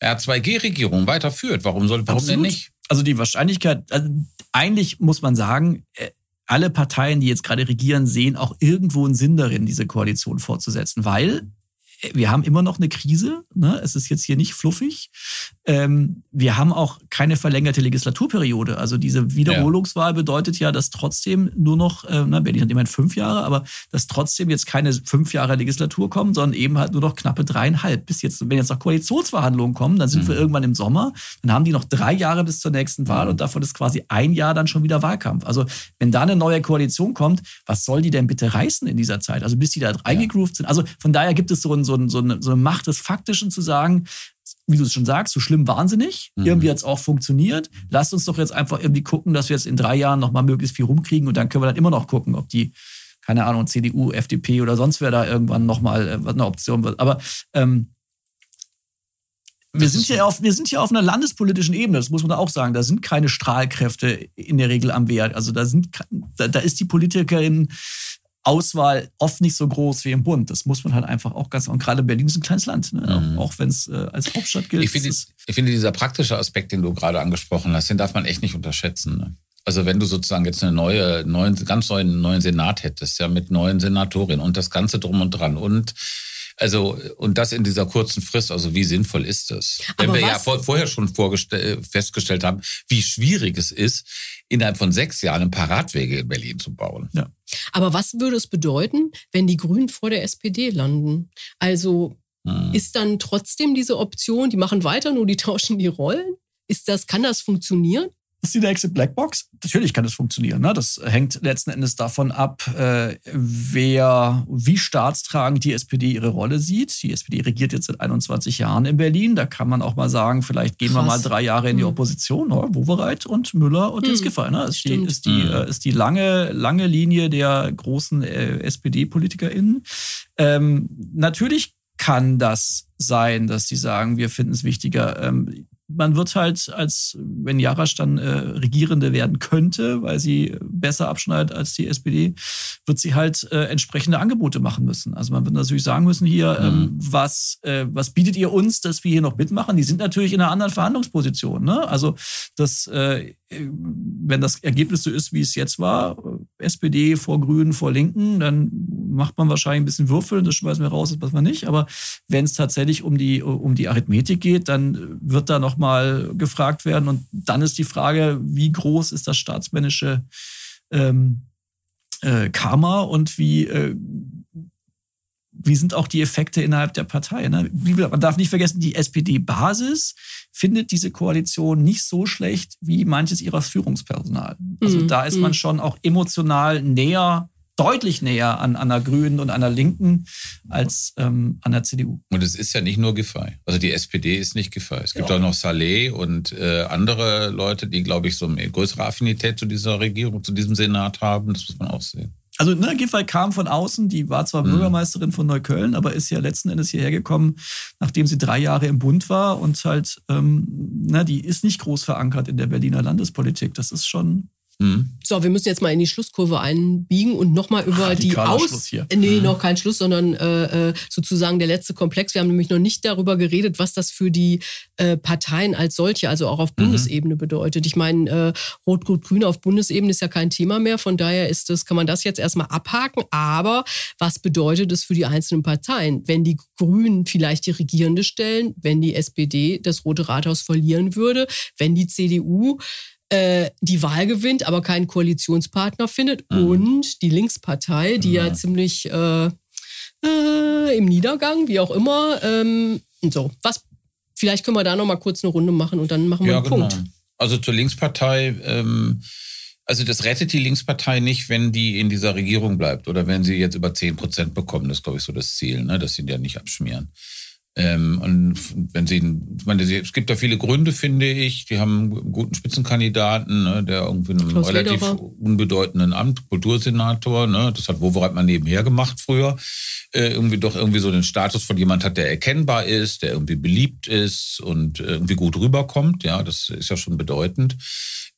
äh, R2G-Regierung weiterführt. Warum soll, warum Absolut. denn nicht? Also die Wahrscheinlichkeit, also eigentlich muss man sagen, äh, alle Parteien, die jetzt gerade regieren, sehen auch irgendwo einen Sinn darin, diese Koalition fortzusetzen, weil wir haben immer noch eine Krise. Ne? Es ist jetzt hier nicht fluffig. Ähm, wir haben auch keine verlängerte Legislaturperiode. Also diese Wiederholungswahl bedeutet ja, dass trotzdem nur noch, äh, na, Berlin hat immerhin fünf Jahre, aber dass trotzdem jetzt keine fünf Jahre Legislatur kommen, sondern eben halt nur noch knappe dreieinhalb. Bis jetzt, wenn jetzt noch Koalitionsverhandlungen kommen, dann sind mhm. wir irgendwann im Sommer. Dann haben die noch drei Jahre bis zur nächsten Wahl mhm. und davon ist quasi ein Jahr dann schon wieder Wahlkampf. Also wenn da eine neue Koalition kommt, was soll die denn bitte reißen in dieser Zeit? Also bis die da reingegroovt sind. Also von daher gibt es so ein, so, ein, so eine Macht des Faktischen zu sagen, wie du es schon sagst, so schlimm wahnsinnig. Mhm. Irgendwie hat es auch funktioniert. Lasst uns doch jetzt einfach irgendwie gucken, dass wir jetzt in drei Jahren nochmal möglichst viel rumkriegen und dann können wir dann immer noch gucken, ob die, keine Ahnung, CDU, FDP oder sonst wer da irgendwann nochmal äh, eine Option wird. Aber ähm, wir sind, hier auf, wir sind hier auf einer landespolitischen Ebene, das muss man auch sagen. Da sind keine Strahlkräfte in der Regel am Wert. Also da, sind, da, da ist die Politikerin Auswahl oft nicht so groß wie im Bund. Das muss man halt einfach auch ganz, und gerade Berlin ist ein kleines Land, ne? mhm. auch, auch wenn es äh, als Hauptstadt gilt. Ich finde, ich finde, dieser praktische Aspekt, den du gerade angesprochen hast, den darf man echt nicht unterschätzen. Ne? Also wenn du sozusagen jetzt eine neue, neuen, ganz neuen, neuen Senat hättest, ja, mit neuen Senatorinnen und das Ganze drum und dran und also, und das in dieser kurzen Frist, also wie sinnvoll ist das? Wenn wir ja vor, vorher schon festgestellt haben, wie schwierig es ist, innerhalb von sechs Jahren ein paar Radwege in Berlin zu bauen. Ja. Aber was würde es bedeuten, wenn die Grünen vor der SPD landen? Also hm. ist dann trotzdem diese Option, die machen weiter, nur die tauschen die Rollen? Ist das, kann das funktionieren? Ist die nächste Blackbox? Natürlich kann das funktionieren. Ne? Das hängt letzten Endes davon ab, äh, wer, wie staatstragend die SPD ihre Rolle sieht. Die SPD regiert jetzt seit 21 Jahren in Berlin. Da kann man auch mal sagen, vielleicht gehen Krass. wir mal drei Jahre in die hm. Opposition. Ne? Wowereit und Müller und hm. Giffey. Ne? Ist, die, ist, die, hm. äh, ist die lange, lange Linie der großen äh, SPD-PolitikerInnen. Ähm, natürlich kann das sein, dass die sagen, wir finden es wichtiger. Ähm, man wird halt, als wenn Jarasch dann äh, Regierende werden könnte, weil sie besser abschneidet als die SPD, wird sie halt äh, entsprechende Angebote machen müssen. Also man wird natürlich sagen müssen hier, ähm, mhm. ähm, was, äh, was bietet ihr uns, dass wir hier noch mitmachen? Die sind natürlich in einer anderen Verhandlungsposition. Ne? Also das äh, wenn das Ergebnis so ist, wie es jetzt war, SPD vor Grünen, vor Linken, dann macht man wahrscheinlich ein bisschen Würfeln, das schmeißen wir raus, das was wir nicht. Aber wenn es tatsächlich um die, um die Arithmetik geht, dann wird da nochmal gefragt werden. Und dann ist die Frage, wie groß ist das staatsmännische ähm, äh, Karma und wie, äh, wie sind auch die Effekte innerhalb der Partei. Ne? Man darf nicht vergessen, die SPD-Basis findet diese Koalition nicht so schlecht wie manches ihrer Führungspersonal. Also mhm. da ist man mhm. schon auch emotional näher deutlich näher an einer Grünen und einer Linken als ähm, an der CDU. Und es ist ja nicht nur Giffey. Also die SPD ist nicht Giffey. Es gibt ja. auch noch Saleh und äh, andere Leute, die, glaube ich, so eine größere Affinität zu dieser Regierung, zu diesem Senat haben. Das muss man auch sehen. Also ne, Giffey kam von außen, die war zwar mhm. Bürgermeisterin von Neukölln, aber ist ja letzten Endes hierher gekommen, nachdem sie drei Jahre im Bund war und halt, ähm, na, die ist nicht groß verankert in der Berliner Landespolitik. Das ist schon Mhm. So, wir müssen jetzt mal in die Schlusskurve einbiegen und nochmal über die Aus... Nee, mhm. noch kein Schluss, sondern äh, äh, sozusagen der letzte Komplex. Wir haben nämlich noch nicht darüber geredet, was das für die äh, Parteien als solche, also auch auf mhm. Bundesebene bedeutet. Ich meine, äh, Rot-Rot-Grün auf Bundesebene ist ja kein Thema mehr. Von daher ist das, kann man das jetzt erstmal abhaken. Aber was bedeutet es für die einzelnen Parteien? Wenn die Grünen vielleicht die Regierende stellen, wenn die SPD das Rote Rathaus verlieren würde, wenn die CDU äh, die Wahl gewinnt, aber keinen Koalitionspartner findet. Mhm. Und die Linkspartei, die ja, ja ziemlich äh, äh, im Niedergang, wie auch immer. Ähm, so, was, vielleicht können wir da noch mal kurz eine Runde machen und dann machen wir ja, einen genau. Punkt. Also zur Linkspartei, ähm, also das rettet die Linkspartei nicht, wenn die in dieser Regierung bleibt oder wenn sie jetzt über 10 Prozent bekommen. Das ist, glaube ich, so das Ziel, ne? dass sie ja nicht abschmieren. Ähm, und wenn sie, ich meine, es gibt da viele Gründe, finde ich. Die haben einen guten Spitzenkandidaten, ne, der irgendwie einen Klaus relativ Lederer. unbedeutenden Amt, Kultursenator, ne, das hat Wowereit mal nebenher gemacht früher, äh, irgendwie doch irgendwie so den Status von jemand hat, der erkennbar ist, der irgendwie beliebt ist und irgendwie gut rüberkommt. Ja, das ist ja schon bedeutend.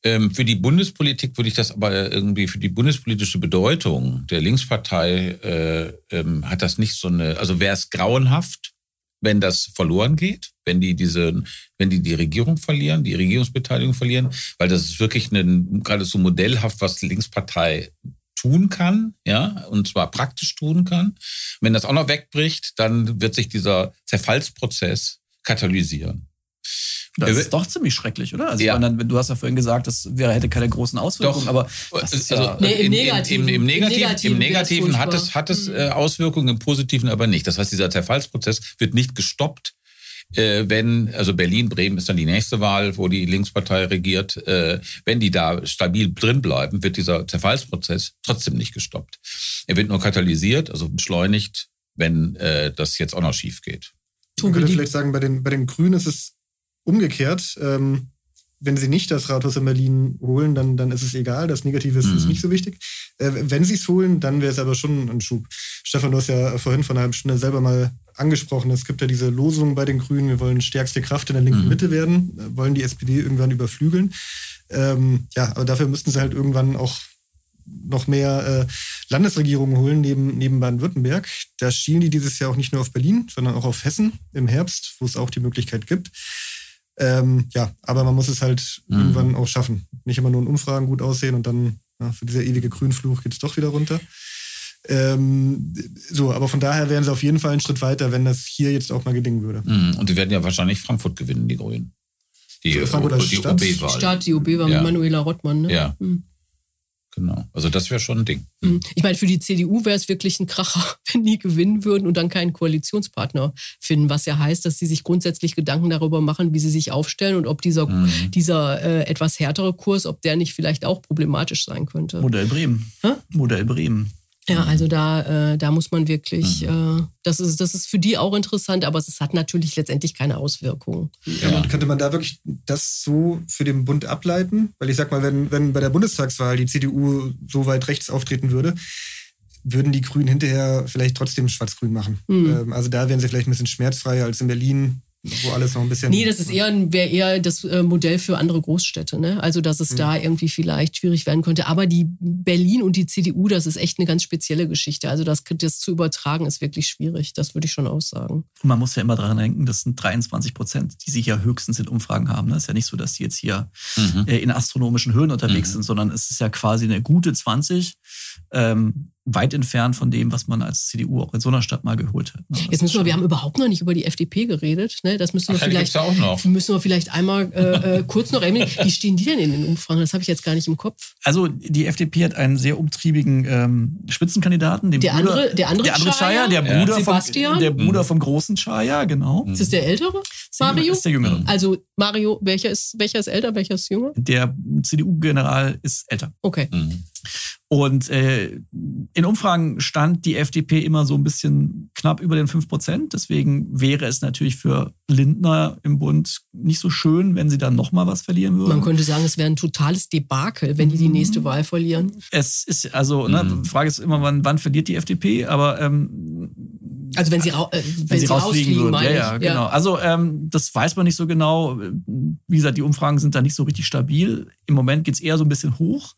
Ähm, für die Bundespolitik würde ich das aber irgendwie für die bundespolitische Bedeutung der Linkspartei äh, ähm, hat das nicht so eine, also wäre es grauenhaft, wenn das verloren geht, wenn die diese, wenn die die Regierung verlieren, die Regierungsbeteiligung verlieren, weil das ist wirklich ein, gerade so modellhaft, was die Linkspartei tun kann, ja, und zwar praktisch tun kann. Wenn das auch noch wegbricht, dann wird sich dieser Zerfallsprozess katalysieren. Das ist doch ziemlich schrecklich, oder? Also ja. dann, du hast ja vorhin gesagt, das wäre, hätte keine großen Auswirkungen, doch. aber also, ja nee, im, Negativen, im, im, Negativen, Negativen, im Negativen hat es, hat es äh, Auswirkungen, im Positiven aber nicht. Das heißt, dieser Zerfallsprozess wird nicht gestoppt, äh, wenn, also Berlin, Bremen ist dann die nächste Wahl, wo die Linkspartei regiert, äh, wenn die da stabil drin bleiben, wird dieser Zerfallsprozess trotzdem nicht gestoppt. Er wird nur katalysiert, also beschleunigt, wenn äh, das jetzt auch noch schief geht. Man könnte vielleicht sagen, bei den, bei den Grünen ist es umgekehrt, ähm, wenn sie nicht das Rathaus in Berlin holen, dann, dann ist es egal. Das Negative ist, mhm. ist nicht so wichtig. Äh, wenn sie es holen, dann wäre es aber schon ein Schub. Stefan, du hast ja vorhin vor einer halben Stunde selber mal angesprochen. Es gibt ja diese Losung bei den Grünen, wir wollen stärkste Kraft in der linken mhm. Mitte werden, wollen die SPD irgendwann überflügeln. Ähm, ja, aber dafür müssten sie halt irgendwann auch noch mehr äh, Landesregierungen holen neben, neben Baden-Württemberg. Da schielen die dieses Jahr auch nicht nur auf Berlin, sondern auch auf Hessen im Herbst, wo es auch die Möglichkeit gibt. Ähm, ja, aber man muss es halt mhm. irgendwann auch schaffen. Nicht immer nur in Umfragen gut aussehen und dann ja, für dieser ewige Grünfluch geht es doch wieder runter. Ähm, so, aber von daher wären sie auf jeden Fall einen Schritt weiter, wenn das hier jetzt auch mal gelingen würde. Mhm. Und die werden ja wahrscheinlich Frankfurt gewinnen, die Grünen. Die, Frankfurter die Stadt? OB-Wahl. Stadt, die OB war ja. mit Manuela Rottmann, ne? Ja. Mhm. Genau. Also das wäre schon ein Ding. Mhm. Ich meine, für die CDU wäre es wirklich ein Kracher, wenn die gewinnen würden und dann keinen Koalitionspartner finden, was ja heißt, dass sie sich grundsätzlich Gedanken darüber machen, wie sie sich aufstellen und ob dieser, mhm. dieser äh, etwas härtere Kurs, ob der nicht vielleicht auch problematisch sein könnte. Modell Bremen. Hä? Modell Bremen. Ja, also da, äh, da muss man wirklich, mhm. äh, das, ist, das ist für die auch interessant, aber es hat natürlich letztendlich keine Auswirkungen. Ja, ja. könnte man da wirklich das so für den Bund ableiten? Weil ich sag mal, wenn, wenn bei der Bundestagswahl die CDU so weit rechts auftreten würde, würden die Grünen hinterher vielleicht trotzdem schwarz-grün machen. Mhm. Ähm, also da wären sie vielleicht ein bisschen schmerzfreier als in Berlin, wo alles noch ein bisschen. Nee, das ist eher, wäre eher das äh, Modell für andere Großstädte, ne? Also, dass es mhm. da irgendwie vielleicht schwierig werden könnte. Aber die Berlin und die CDU, das ist echt eine ganz spezielle Geschichte. Also, das, das zu übertragen, ist wirklich schwierig. Das würde ich schon aussagen. Und man muss ja immer daran denken, das sind 23 Prozent, die sie hier höchstens in Umfragen haben. Es ne? ist ja nicht so, dass sie jetzt hier mhm. Äh, in astronomischen Höhen unterwegs mhm. sind, sondern es ist ja quasi eine gute 20. Ähm, weit entfernt von dem, was man als CDU auch in so einer Stadt mal geholt hat. Ne? Jetzt müssen wir, wir haben überhaupt noch nicht über die FDP geredet. Ne? Das müssen wir, Ach, vielleicht, auch noch. müssen wir vielleicht einmal äh, äh kurz noch, wie stehen die denn in den Umfragen? Das habe ich jetzt gar nicht im Kopf. Also die FDP hat einen sehr umtriebigen ähm, Spitzenkandidaten. Den der, Bruder, andere, der andere der andere Chaya, der Bruder, ja. vom, der Bruder mhm. vom großen Chaya, genau. Ist das der ältere? Mario? Ist der jüngere. Also Mario, welcher ist, welcher ist älter, welcher ist jünger? Der CDU-General ist älter. Okay. Mhm. Und äh, in Umfragen stand die FDP immer so ein bisschen knapp über den 5 Prozent. Deswegen wäre es natürlich für Lindner im Bund nicht so schön, wenn sie dann nochmal was verlieren würden. Man könnte sagen, es wäre ein totales Debakel, wenn die die nächste Wahl verlieren. Es ist also, ne, mhm. Frage ist immer, wann, wann verliert die FDP? Aber ähm, also wenn sie, ra äh, wenn, wenn sie, rausfliegen, würden. Ja, ja, genau. Ja. Also ähm, das weiß man nicht so genau. Wie gesagt, die Umfragen sind da nicht so richtig stabil. Im Moment geht es eher so ein bisschen hoch.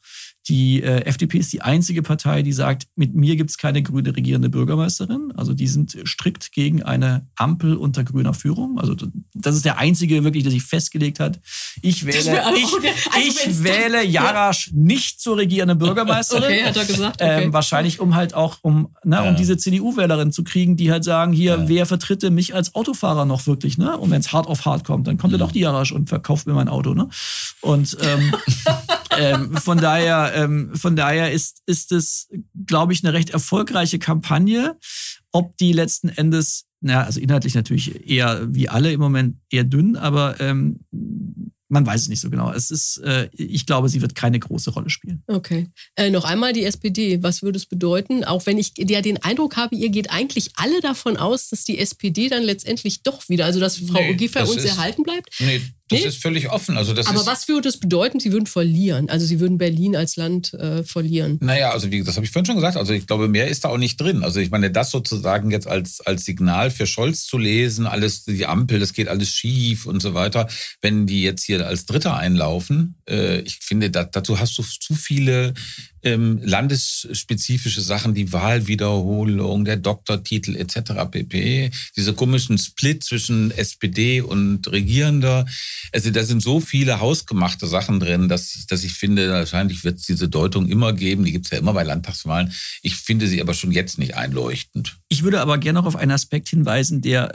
Die äh, FDP ist die einzige Partei, die sagt, mit mir gibt es keine grüne regierende Bürgermeisterin. Also die sind strikt gegen eine Ampel unter grüner Führung. Also das ist der einzige wirklich, der sich festgelegt hat. Ich wähle, ich, also ich wähle Jarasch ja. nicht zur regierenden Bürgermeisterin. okay, hat er gesagt. Okay. Ähm, wahrscheinlich um halt auch, um, na, um diese CDU-Wählerin zu kriegen, die halt sagen, hier, ja. wer vertritt denn mich als Autofahrer noch wirklich? Ne? Und wenn es hart auf hart kommt, dann kommt mhm. ja doch die Jarasch und verkauft mir mein Auto. Ne? Und ähm, ähm, von daher, ähm, von daher ist, ist es, glaube ich, eine recht erfolgreiche Kampagne. Ob die letzten Endes, naja, also inhaltlich natürlich eher wie alle im Moment eher dünn, aber ähm, man weiß es nicht so genau. Es ist, äh, ich glaube, sie wird keine große Rolle spielen. Okay. Äh, noch einmal die SPD. Was würde es bedeuten? Auch wenn ich ja den Eindruck habe, ihr geht eigentlich alle davon aus, dass die SPD dann letztendlich doch wieder, also dass Frau nee, Giffey uns ist, erhalten bleibt. Nee, das nee? ist völlig offen. Also das Aber was würde es bedeuten? Sie würden verlieren. Also Sie würden Berlin als Land äh, verlieren. Naja, also wie, das habe ich vorhin schon gesagt. Also ich glaube, mehr ist da auch nicht drin. Also ich meine, das sozusagen jetzt als, als Signal für Scholz zu lesen, alles, die Ampel, das geht alles schief und so weiter. Wenn die jetzt hier als Dritter einlaufen, äh, ich finde, da, dazu hast du zu viele ähm, landesspezifische Sachen, die Wahlwiederholung, der Doktortitel etc. pp. Diese komischen Split zwischen SPD und Regierender. Also da sind so viele hausgemachte Sachen drin, dass, dass ich finde, wahrscheinlich wird es diese Deutung immer geben. Die gibt es ja immer bei Landtagswahlen. Ich finde sie aber schon jetzt nicht einleuchtend. Ich würde aber gerne noch auf einen Aspekt hinweisen, der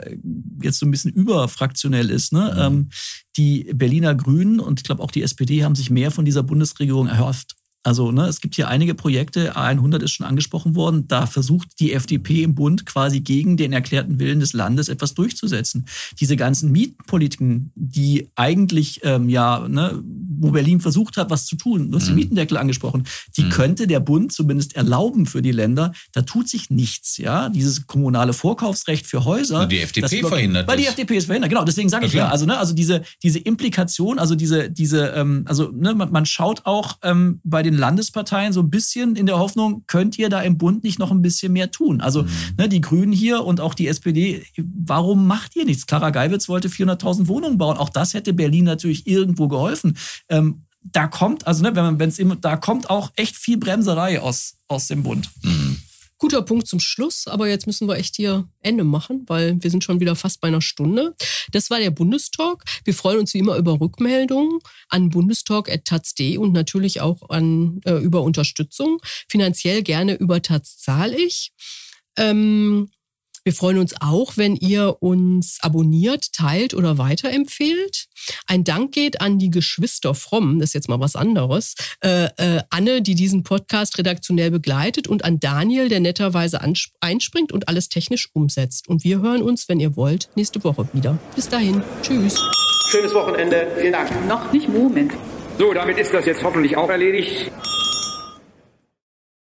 jetzt so ein bisschen überfraktionell ist. Ne? Mhm. Ähm, die Berliner Grünen und ich glaube auch die SPD haben sich mehr von dieser Bundesregierung erhofft. Also ne, es gibt hier einige Projekte, A100 ist schon angesprochen worden, da versucht die FDP im Bund quasi gegen den erklärten Willen des Landes etwas durchzusetzen. Diese ganzen Mietenpolitiken, die eigentlich ähm, ja, ne, wo Berlin versucht hat, was zu tun, du hast mhm. den Mietendeckel angesprochen, die mhm. könnte der Bund zumindest erlauben für die Länder. Da tut sich nichts, ja. Dieses kommunale Vorkaufsrecht für Häuser. Und die FDP das, verhindert Weil die FDP ist verhindert, genau. Deswegen sage ich ja, also ne, also diese diese Implikation, also diese diese ähm, also ne, man, man schaut auch ähm, bei den Landesparteien so ein bisschen in der Hoffnung, könnt ihr da im Bund nicht noch ein bisschen mehr tun? Also mhm. ne, die Grünen hier und auch die SPD, warum macht ihr nichts? Clara Geiwitz wollte 400.000 Wohnungen bauen. Auch das hätte Berlin natürlich irgendwo geholfen. Ähm, da kommt, also ne, wenn man, wenn es immer, da kommt auch echt viel Bremserei aus, aus dem Bund. Mhm. Guter Punkt zum Schluss, aber jetzt müssen wir echt hier Ende machen, weil wir sind schon wieder fast bei einer Stunde. Das war der Bundestalk. Wir freuen uns wie immer über Rückmeldungen an bundestalk.taz.de und natürlich auch an, äh, über Unterstützung. Finanziell gerne über Taz zahl ich. Ähm, wir freuen uns auch, wenn ihr uns abonniert, teilt oder weiterempfehlt. Ein Dank geht an die Geschwister Fromm, das ist jetzt mal was anderes. Äh, äh, Anne, die diesen Podcast redaktionell begleitet und an Daniel, der netterweise einspringt und alles technisch umsetzt. Und wir hören uns, wenn ihr wollt, nächste Woche wieder. Bis dahin. Tschüss. Schönes Wochenende. Vielen Dank. Noch nicht Moment. So, damit ist das jetzt hoffentlich auch erledigt.